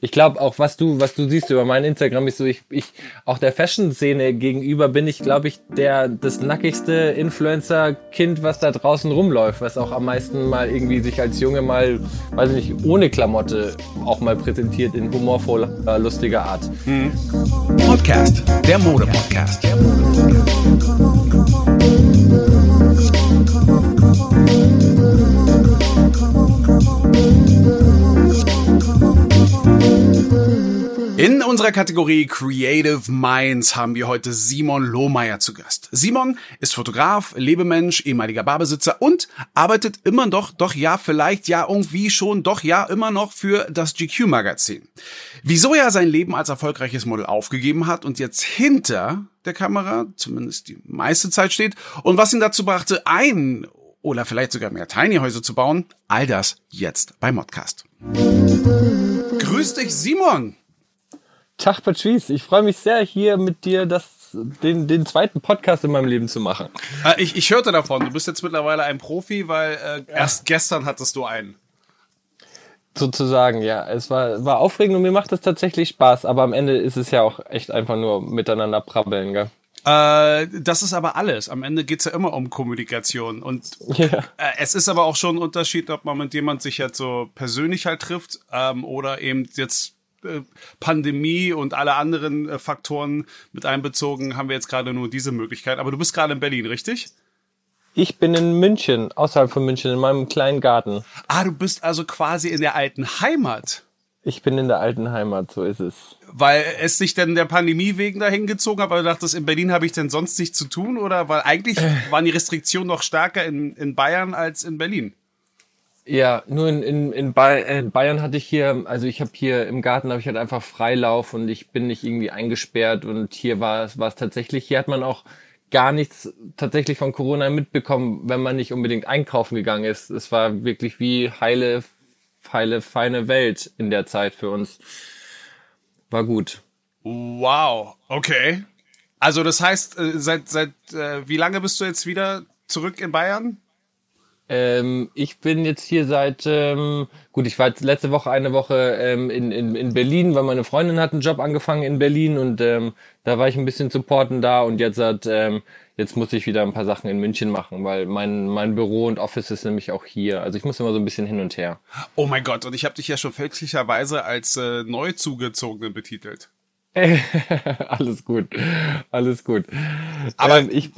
Ich glaube auch, was du, was du siehst über mein Instagram, ist so, ich, ich auch der Fashion-Szene gegenüber bin ich, glaube ich, der das nackigste Influencer-Kind, was da draußen rumläuft, was auch am meisten mal irgendwie sich als Junge mal, weiß ich nicht, ohne Klamotte auch mal präsentiert in humorvoller, lustiger Art. Mhm. Podcast, der Mode-Podcast. Der In unserer Kategorie Creative Minds haben wir heute Simon Lohmeier zu Gast. Simon ist Fotograf, Lebemensch, ehemaliger Barbesitzer und arbeitet immer noch, doch ja, vielleicht ja irgendwie schon, doch ja, immer noch für das GQ Magazin. Wieso er sein Leben als erfolgreiches Model aufgegeben hat und jetzt hinter der Kamera, zumindest die meiste Zeit steht, und was ihn dazu brachte, ein oder vielleicht sogar mehr Tiny Häuser zu bauen, all das jetzt bei Modcast. Grüß dich, Simon! Tag Patrice, ich freue mich sehr, hier mit dir das, den, den zweiten Podcast in meinem Leben zu machen. Äh, ich, ich hörte davon, du bist jetzt mittlerweile ein Profi, weil äh, erst gestern hattest du einen. Sozusagen, ja. Es war, war aufregend und mir macht es tatsächlich Spaß, aber am Ende ist es ja auch echt einfach nur miteinander prabbeln, gell? Äh, das ist aber alles. Am Ende geht's ja immer um Kommunikation. Und ja. äh, es ist aber auch schon ein Unterschied, ob man mit jemand sich jetzt so persönlich halt trifft ähm, oder eben jetzt Pandemie und alle anderen äh, Faktoren mit einbezogen, haben wir jetzt gerade nur diese Möglichkeit. Aber du bist gerade in Berlin, richtig? Ich bin in München, außerhalb von München, in meinem kleinen Garten. Ah, du bist also quasi in der alten Heimat. Ich bin in der alten Heimat, so ist es. Weil es sich denn der Pandemie wegen dahin gezogen hat, weil du dachtest, in Berlin habe ich denn sonst nichts zu tun? Oder weil eigentlich äh. waren die Restriktionen noch stärker in, in Bayern als in Berlin? Ja, nur in, in, in, Bayern hatte ich hier, also ich habe hier im Garten habe ich halt einfach Freilauf und ich bin nicht irgendwie eingesperrt und hier war es war es tatsächlich, hier hat man auch gar nichts tatsächlich von Corona mitbekommen, wenn man nicht unbedingt einkaufen gegangen ist. Es war wirklich wie heile, heile, feine Welt in der Zeit für uns. War gut. Wow, okay. Also das heißt, äh, seit seit äh, wie lange bist du jetzt wieder zurück in Bayern? Ähm, ich bin jetzt hier seit, ähm, gut, ich war jetzt letzte Woche eine Woche ähm, in, in, in Berlin, weil meine Freundin hat einen Job angefangen in Berlin und ähm, da war ich ein bisschen supporten da und jetzt hat, ähm, jetzt muss ich wieder ein paar Sachen in München machen, weil mein, mein Büro und Office ist nämlich auch hier. Also ich muss immer so ein bisschen hin und her. Oh mein Gott, und ich habe dich ja schon fälschlicherweise als äh, Neuzugezogene betitelt. alles gut, alles gut. Aber ähm, ich,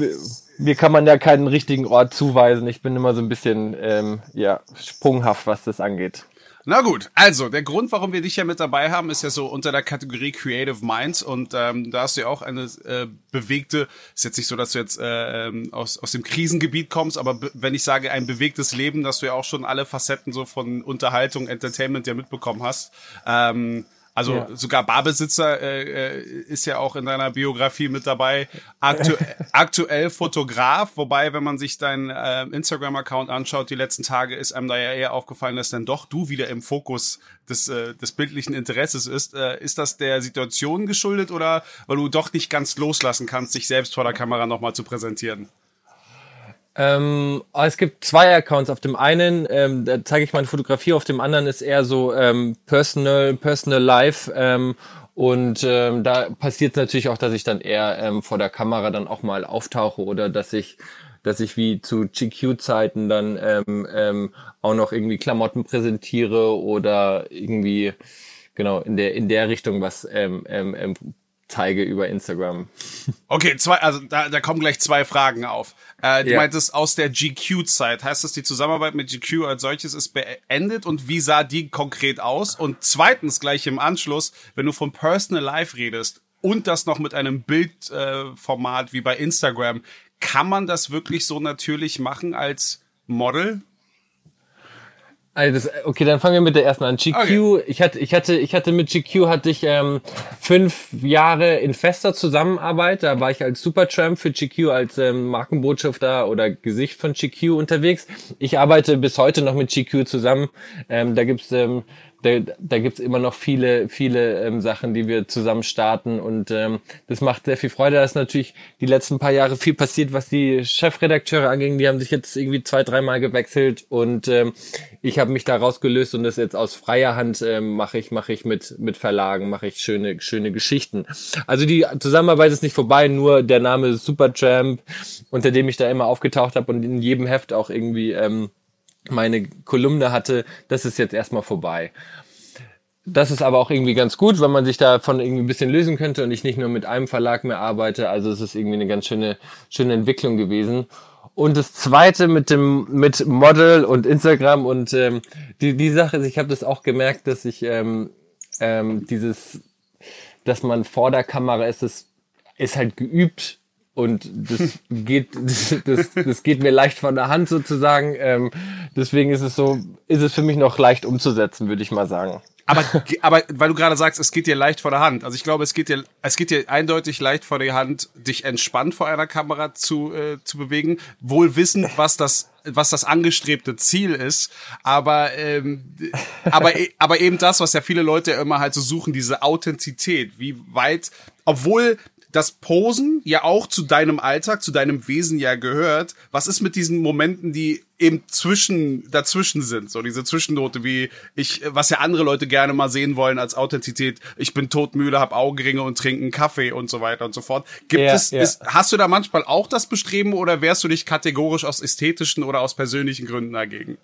mir kann man ja keinen richtigen Ort zuweisen. Ich bin immer so ein bisschen ähm, ja sprunghaft, was das angeht. Na gut, also der Grund, warum wir dich ja mit dabei haben, ist ja so unter der Kategorie Creative Minds und ähm, da hast du ja auch eine äh, bewegte, ist jetzt nicht so, dass du jetzt äh, ähm, aus, aus dem Krisengebiet kommst, aber wenn ich sage ein bewegtes Leben, dass du ja auch schon alle Facetten so von Unterhaltung, Entertainment ja mitbekommen hast. Ähm, also ja. sogar Barbesitzer äh, äh, ist ja auch in deiner Biografie mit dabei. Aktu aktuell Fotograf, wobei, wenn man sich deinen äh, Instagram-Account anschaut, die letzten Tage ist einem da ja eher aufgefallen, dass dann doch du wieder im Fokus des, äh, des bildlichen Interesses ist. Äh, ist das der Situation geschuldet oder weil du doch nicht ganz loslassen kannst, dich selbst vor der Kamera nochmal zu präsentieren? Ähm, es gibt zwei Accounts. Auf dem einen ähm, da zeige ich meine Fotografie, auf dem anderen ist eher so ähm, personal, personal life. Ähm, und ähm, da passiert es natürlich auch, dass ich dann eher ähm, vor der Kamera dann auch mal auftauche oder dass ich dass ich wie zu GQ-Zeiten dann ähm, ähm, auch noch irgendwie Klamotten präsentiere oder irgendwie genau in der in der Richtung was ähm, ähm, ähm zeige über Instagram. Okay, zwei, also da, da kommen gleich zwei Fragen auf. Äh, du ja. meintest aus der GQ-Zeit. Heißt das, die Zusammenarbeit mit GQ als solches ist beendet und wie sah die konkret aus? Und zweitens, gleich im Anschluss, wenn du von Personal Life redest und das noch mit einem Bildformat äh, wie bei Instagram, kann man das wirklich so natürlich machen als Model? Also das, okay, dann fangen wir mit der ersten an. GQ, okay. ich hatte, ich hatte, ich hatte mit GQ hatte ich ähm, fünf Jahre in fester Zusammenarbeit. Da war ich als Supertramp für GQ als ähm, Markenbotschafter oder Gesicht von GQ unterwegs. Ich arbeite bis heute noch mit GQ zusammen. Ähm, da gibt's ähm, da, da gibt's immer noch viele, viele ähm, Sachen, die wir zusammen starten und ähm, das macht sehr viel Freude. Da ist natürlich die letzten paar Jahre viel passiert, was die Chefredakteure anging. Die haben sich jetzt irgendwie zwei, dreimal gewechselt und ähm, ich habe mich da rausgelöst und das jetzt aus freier Hand ähm, mache ich, mache ich mit, mit Verlagen, mache ich schöne, schöne Geschichten. Also die Zusammenarbeit ist nicht vorbei, nur der Name Supertramp, unter dem ich da immer aufgetaucht habe und in jedem Heft auch irgendwie ähm, meine Kolumne hatte, das ist jetzt erstmal vorbei. Das ist aber auch irgendwie ganz gut, weil man sich davon irgendwie ein bisschen lösen könnte und ich nicht nur mit einem Verlag mehr arbeite. Also es ist irgendwie eine ganz schöne, schöne Entwicklung gewesen. Und das zweite mit dem mit Model und Instagram und ähm, die die Sache, ich habe das auch gemerkt, dass ich ähm, ähm, dieses, dass man vor der Kamera ist, das ist halt geübt und das geht, das, das geht mir leicht von der Hand sozusagen. Ähm, deswegen ist es so, ist es für mich noch leicht umzusetzen, würde ich mal sagen. Aber, aber weil du gerade sagst, es geht dir leicht vor der Hand. Also ich glaube, es geht dir, es geht dir eindeutig leicht vor der Hand, dich entspannt vor einer Kamera zu, äh, zu bewegen, wohl wissend, was das, was das angestrebte Ziel ist. Aber, ähm, aber, e, aber eben das, was ja viele Leute immer halt so suchen, diese Authentizität. Wie weit, obwohl das Posen ja auch zu deinem Alltag, zu deinem Wesen ja gehört. Was ist mit diesen Momenten, die eben zwischen, dazwischen sind? So diese Zwischennote, wie ich, was ja andere Leute gerne mal sehen wollen als Authentizität. Ich bin todmüde, hab Augenringe und trinke einen Kaffee und so weiter und so fort. Gibt ja, es, ja. Ist, hast du da manchmal auch das Bestreben oder wärst du dich kategorisch aus ästhetischen oder aus persönlichen Gründen dagegen?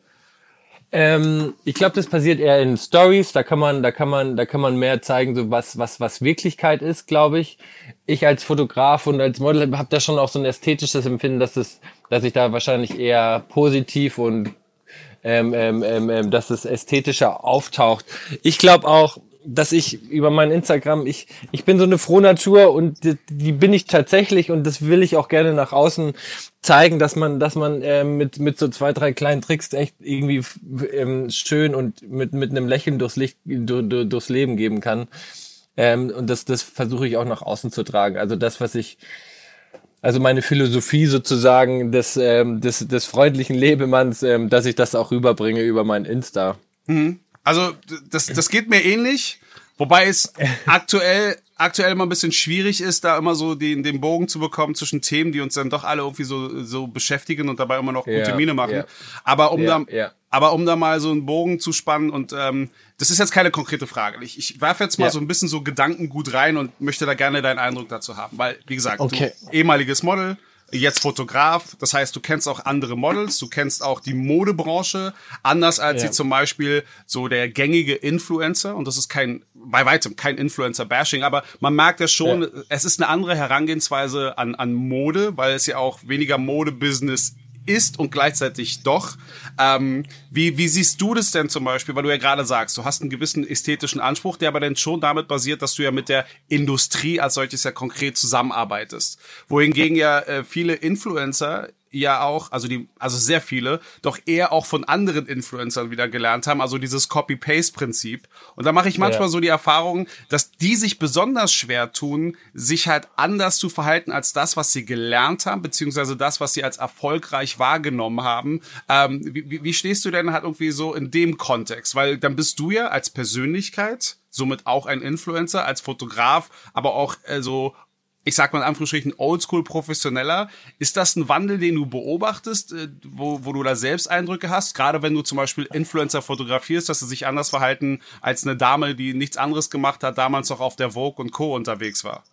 Ähm, ich glaube, das passiert eher in Stories. Da kann man, da kann man, da kann man mehr zeigen, so was, was, was Wirklichkeit ist, glaube ich. Ich als Fotograf und als Model habe da schon auch so ein ästhetisches Empfinden, dass es, dass ich da wahrscheinlich eher positiv und ähm, ähm, ähm, ähm dass es ästhetischer auftaucht. Ich glaube auch, dass ich über mein Instagram, ich, ich bin so eine Frohnatur und die, die bin ich tatsächlich und das will ich auch gerne nach außen zeigen, dass man, dass man äh, mit, mit so zwei, drei kleinen Tricks echt irgendwie ähm, schön und mit, mit einem Lächeln durchs Licht, durch, durchs Leben geben kann. Ähm, und das, das versuche ich auch nach außen zu tragen. Also das, was ich, also meine Philosophie sozusagen des, ähm, des, des freundlichen Lebemanns, ähm, dass ich das auch rüberbringe über mein Insta. Mhm. Also das, das geht mir ähnlich, wobei es aktuell aktuell immer ein bisschen schwierig ist, da immer so den, den Bogen zu bekommen zwischen Themen, die uns dann doch alle irgendwie so, so beschäftigen und dabei immer noch gute yeah, Miene machen. Yeah. Aber um yeah, da, aber um da mal so einen Bogen zu spannen und ähm, das ist jetzt keine konkrete Frage. Ich, ich werfe jetzt mal so ein bisschen so Gedanken gut rein und möchte da gerne deinen Eindruck dazu haben, weil wie gesagt, okay. du, ehemaliges Model, jetzt Fotograf. Das heißt, du kennst auch andere Models, du kennst auch die Modebranche, anders als ja. sie zum Beispiel so der gängige Influencer. Und das ist kein, bei weitem kein Influencer-Bashing, aber man merkt ja schon, ja. es ist eine andere Herangehensweise an, an Mode, weil es ja auch weniger Modebusiness ist und gleichzeitig doch. Ähm, wie, wie siehst du das denn zum Beispiel, weil du ja gerade sagst, du hast einen gewissen ästhetischen Anspruch, der aber dann schon damit basiert, dass du ja mit der Industrie als solches ja konkret zusammenarbeitest. Wohingegen ja äh, viele Influencer ja auch, also die, also sehr viele, doch eher auch von anderen Influencern wieder gelernt haben, also dieses Copy-Paste-Prinzip. Und da mache ich manchmal ja. so die Erfahrung, dass die sich besonders schwer tun, sich halt anders zu verhalten als das, was sie gelernt haben, beziehungsweise das, was sie als erfolgreich wahrgenommen haben. Ähm, wie, wie stehst du denn halt irgendwie so in dem Kontext? Weil dann bist du ja als Persönlichkeit somit auch ein Influencer, als Fotograf, aber auch äh, so ich sag mal in Anführungsstrichen, oldschool professioneller. Ist das ein Wandel, den du beobachtest, äh, wo, wo du da selbst Eindrücke hast? Gerade wenn du zum Beispiel Influencer fotografierst, dass sie sich anders verhalten als eine Dame, die nichts anderes gemacht hat, damals noch auf der Vogue und Co. unterwegs war?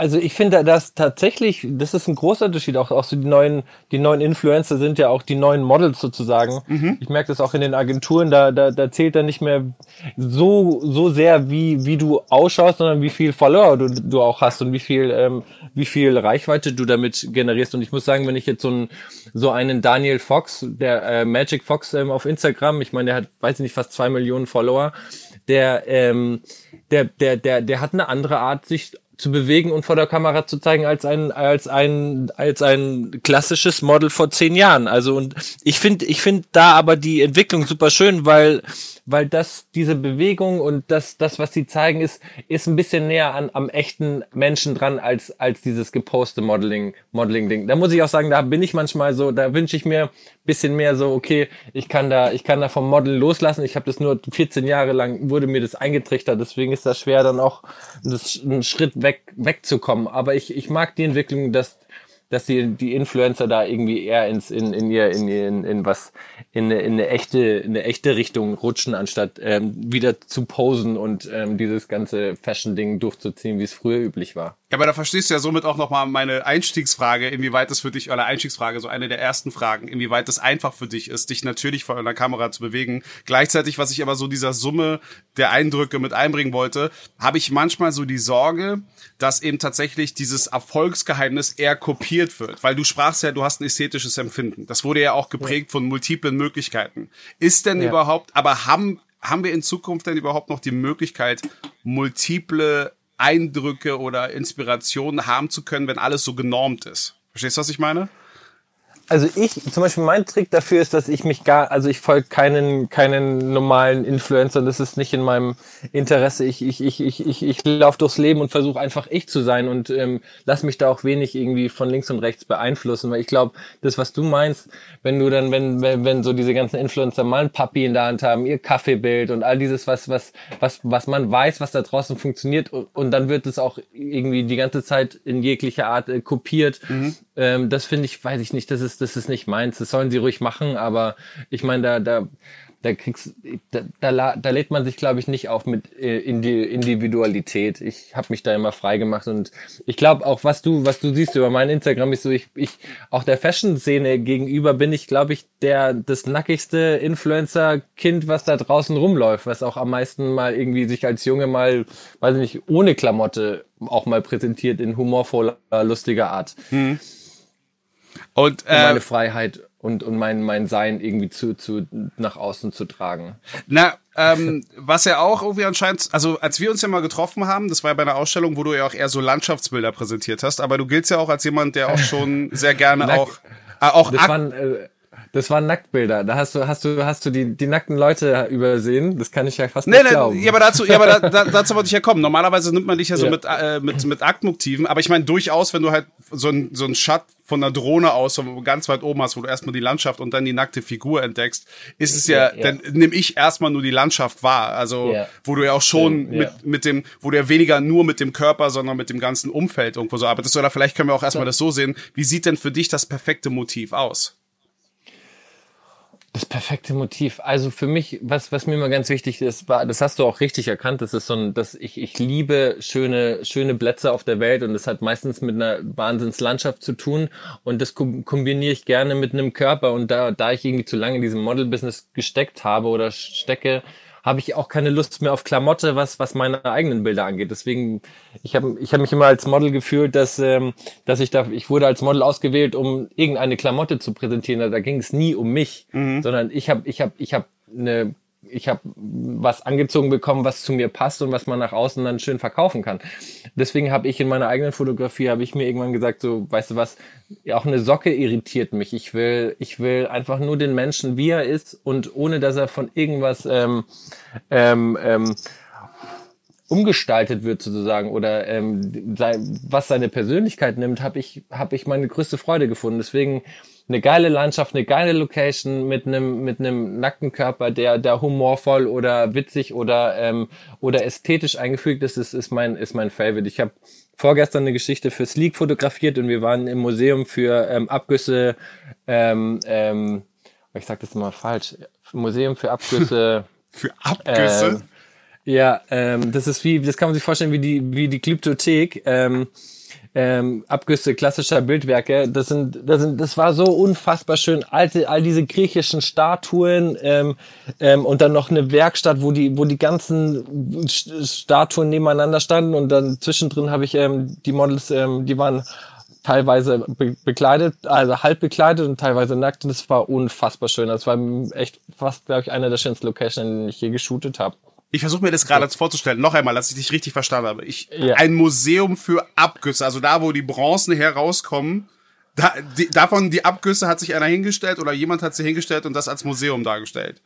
Also ich finde das tatsächlich, das ist ein großer Unterschied. Auch, auch so die neuen, die neuen Influencer sind ja auch die neuen Models sozusagen. Mhm. Ich merke das auch in den Agenturen, da, da, da zählt dann nicht mehr so, so sehr, wie, wie du ausschaust, sondern wie viel Follower du, du auch hast und wie viel, ähm, wie viel Reichweite du damit generierst. Und ich muss sagen, wenn ich jetzt so einen, so einen Daniel Fox, der äh, Magic Fox ähm, auf Instagram, ich meine, der hat, weiß ich nicht, fast zwei Millionen Follower, der, ähm, der, der, der, der hat eine andere Art, sich zu bewegen und vor der Kamera zu zeigen als ein als ein als ein klassisches Model vor zehn Jahren. Also und ich finde ich finde da aber die Entwicklung super schön, weil weil das diese Bewegung und das das was sie zeigen ist ist ein bisschen näher an am echten Menschen dran als als dieses geposte Modeling Modeling Ding. Da muss ich auch sagen, da bin ich manchmal so, da wünsche ich mir bisschen mehr so okay, ich kann da ich kann da vom Model loslassen. Ich habe das nur 14 Jahre lang wurde mir das eingetrichtert, deswegen ist das schwer dann auch das, einen Schritt weg wegzukommen. Aber ich ich mag die Entwicklung, dass dass die, die Influencer da irgendwie eher ins, in, in ihr, in, in, in was, in eine, in eine echte, in eine echte Richtung rutschen, anstatt ähm, wieder zu posen und ähm, dieses ganze Fashion-Ding durchzuziehen, wie es früher üblich war. Ja, aber da verstehst du ja somit auch nochmal meine Einstiegsfrage, inwieweit es für dich, oder Einstiegsfrage, so eine der ersten Fragen, inwieweit es einfach für dich ist, dich natürlich vor einer Kamera zu bewegen. Gleichzeitig, was ich aber so dieser Summe der Eindrücke mit einbringen wollte, habe ich manchmal so die Sorge, dass eben tatsächlich dieses Erfolgsgeheimnis eher kopiert wird. Weil du sprachst ja, du hast ein ästhetisches Empfinden. Das wurde ja auch geprägt ja. von multiplen Möglichkeiten. Ist denn ja. überhaupt, aber haben, haben wir in Zukunft denn überhaupt noch die Möglichkeit, multiple Eindrücke oder Inspirationen haben zu können, wenn alles so genormt ist. Verstehst du, was ich meine? Also ich, zum Beispiel mein Trick dafür ist, dass ich mich gar, also ich folge keinen, keinen normalen Influencer, das ist nicht in meinem Interesse. Ich, ich, ich, ich, ich, ich laufe durchs Leben und versuche einfach ich zu sein und ähm, lass mich da auch wenig irgendwie von links und rechts beeinflussen, weil ich glaube, das, was du meinst, wenn du dann, wenn, wenn, wenn so diese ganzen Influencer mal ein Papi in der Hand haben, ihr Kaffeebild und all dieses, was, was, was, was man weiß, was da draußen funktioniert und, und dann wird es auch irgendwie die ganze Zeit in jeglicher Art äh, kopiert. Mhm. Ähm, das finde ich, weiß ich nicht, das ist, das ist nicht meins. Das sollen sie ruhig machen, aber ich meine, da, da, da kriegst, da, da, da lädt man sich, glaube ich, nicht auf mit äh, Individualität. Ich habe mich da immer frei gemacht und ich glaube auch, was du, was du siehst über mein Instagram, ist so, ich, ich auch der Fashion-Szene gegenüber bin ich, glaube ich, der das nackigste Influencer-Kind, was da draußen rumläuft, was auch am meisten mal irgendwie sich als Junge mal, weiß ich nicht, ohne Klamotte auch mal präsentiert in humorvoller, lustiger Art. Mhm. Und äh, meine Freiheit und, und mein, mein Sein irgendwie zu, zu nach außen zu tragen. Na, ähm, was ja auch irgendwie anscheinend, also als wir uns ja mal getroffen haben, das war ja bei einer Ausstellung, wo du ja auch eher so Landschaftsbilder präsentiert hast, aber du giltst ja auch als jemand, der auch schon sehr gerne auch äh, auch das waren, äh, das waren Nacktbilder. Da hast du, hast du, hast du die, die nackten Leute übersehen. Das kann ich ja fast nee, nicht nee, glauben. Ja, aber dazu, ja, aber da, da, dazu wollte ich ja kommen. Normalerweise nimmt man dich ja so ja. mit, äh, mit, mit Aktmotiven. Aber ich meine durchaus, wenn du halt so ein, so ein Shot von einer Drohne aus, du ganz weit oben hast, wo du erstmal die Landschaft und dann die nackte Figur entdeckst, ist es ja, ja, ja. dann nehme ich erstmal nur die Landschaft wahr. Also, ja. wo du ja auch schon mit, mit dem, wo du ja weniger nur mit dem Körper, sondern mit dem ganzen Umfeld irgendwo so arbeitest. Oder vielleicht können wir auch erstmal das so sehen. Wie sieht denn für dich das perfekte Motiv aus? Das perfekte Motiv. Also für mich, was, was mir immer ganz wichtig ist, war, das hast du auch richtig erkannt, das ist so ein, dass ich, ich liebe schöne, schöne Plätze auf der Welt und das hat meistens mit einer Wahnsinnslandschaft zu tun und das kombiniere ich gerne mit einem Körper und da, da ich irgendwie zu lange in diesem Model-Business gesteckt habe oder stecke, habe ich auch keine Lust mehr auf Klamotte, was, was meine eigenen Bilder angeht. Deswegen, ich habe ich hab mich immer als Model gefühlt, dass, ähm, dass ich da, ich wurde als Model ausgewählt, um irgendeine Klamotte zu präsentieren. Da ging es nie um mich, mhm. sondern ich habe ich hab, ich hab eine ich habe was angezogen bekommen, was zu mir passt und was man nach außen dann schön verkaufen kann. Deswegen habe ich in meiner eigenen Fotografie habe ich mir irgendwann gesagt, so weißt du was, auch eine Socke irritiert mich. Ich will, ich will einfach nur den Menschen, wie er ist und ohne, dass er von irgendwas ähm, ähm, ähm, umgestaltet wird sozusagen oder ähm, was seine Persönlichkeit nimmt, habe ich habe ich meine größte Freude gefunden. Deswegen eine geile Landschaft, eine geile Location mit einem mit einem nackten Körper, der der humorvoll oder witzig oder ähm, oder ästhetisch eingefügt ist, ist, ist mein ist mein Favorite. Ich habe vorgestern eine Geschichte für Sleek fotografiert und wir waren im Museum für ähm, Abgüsse. Ähm, ähm, ich sag das mal falsch. Museum für Abgüsse. für Abgüsse. Ähm, ja, ähm, das ist wie, das kann man sich vorstellen wie die, wie die Glyptothek. Ähm, ähm, Abgüsse klassischer Bildwerke. Das sind, das sind, das war so unfassbar schön. Alte, all diese griechischen Statuen ähm, ähm, und dann noch eine Werkstatt, wo die, wo die ganzen Statuen nebeneinander standen und dann zwischendrin habe ich ähm, die Models, ähm, die waren teilweise be bekleidet, also halb bekleidet und teilweise nackt und das war unfassbar schön. Das war echt fast, glaube ich, einer der schönsten Locations, in denen ich je geshootet habe. Ich versuche mir das gerade ja. vorzustellen. Noch einmal, dass ich dich richtig verstanden habe. Ich, ja. Ein Museum für Abgüsse, also da, wo die Bronzen herauskommen, da, die, davon die Abgüsse hat sich einer hingestellt oder jemand hat sie hingestellt und das als Museum dargestellt.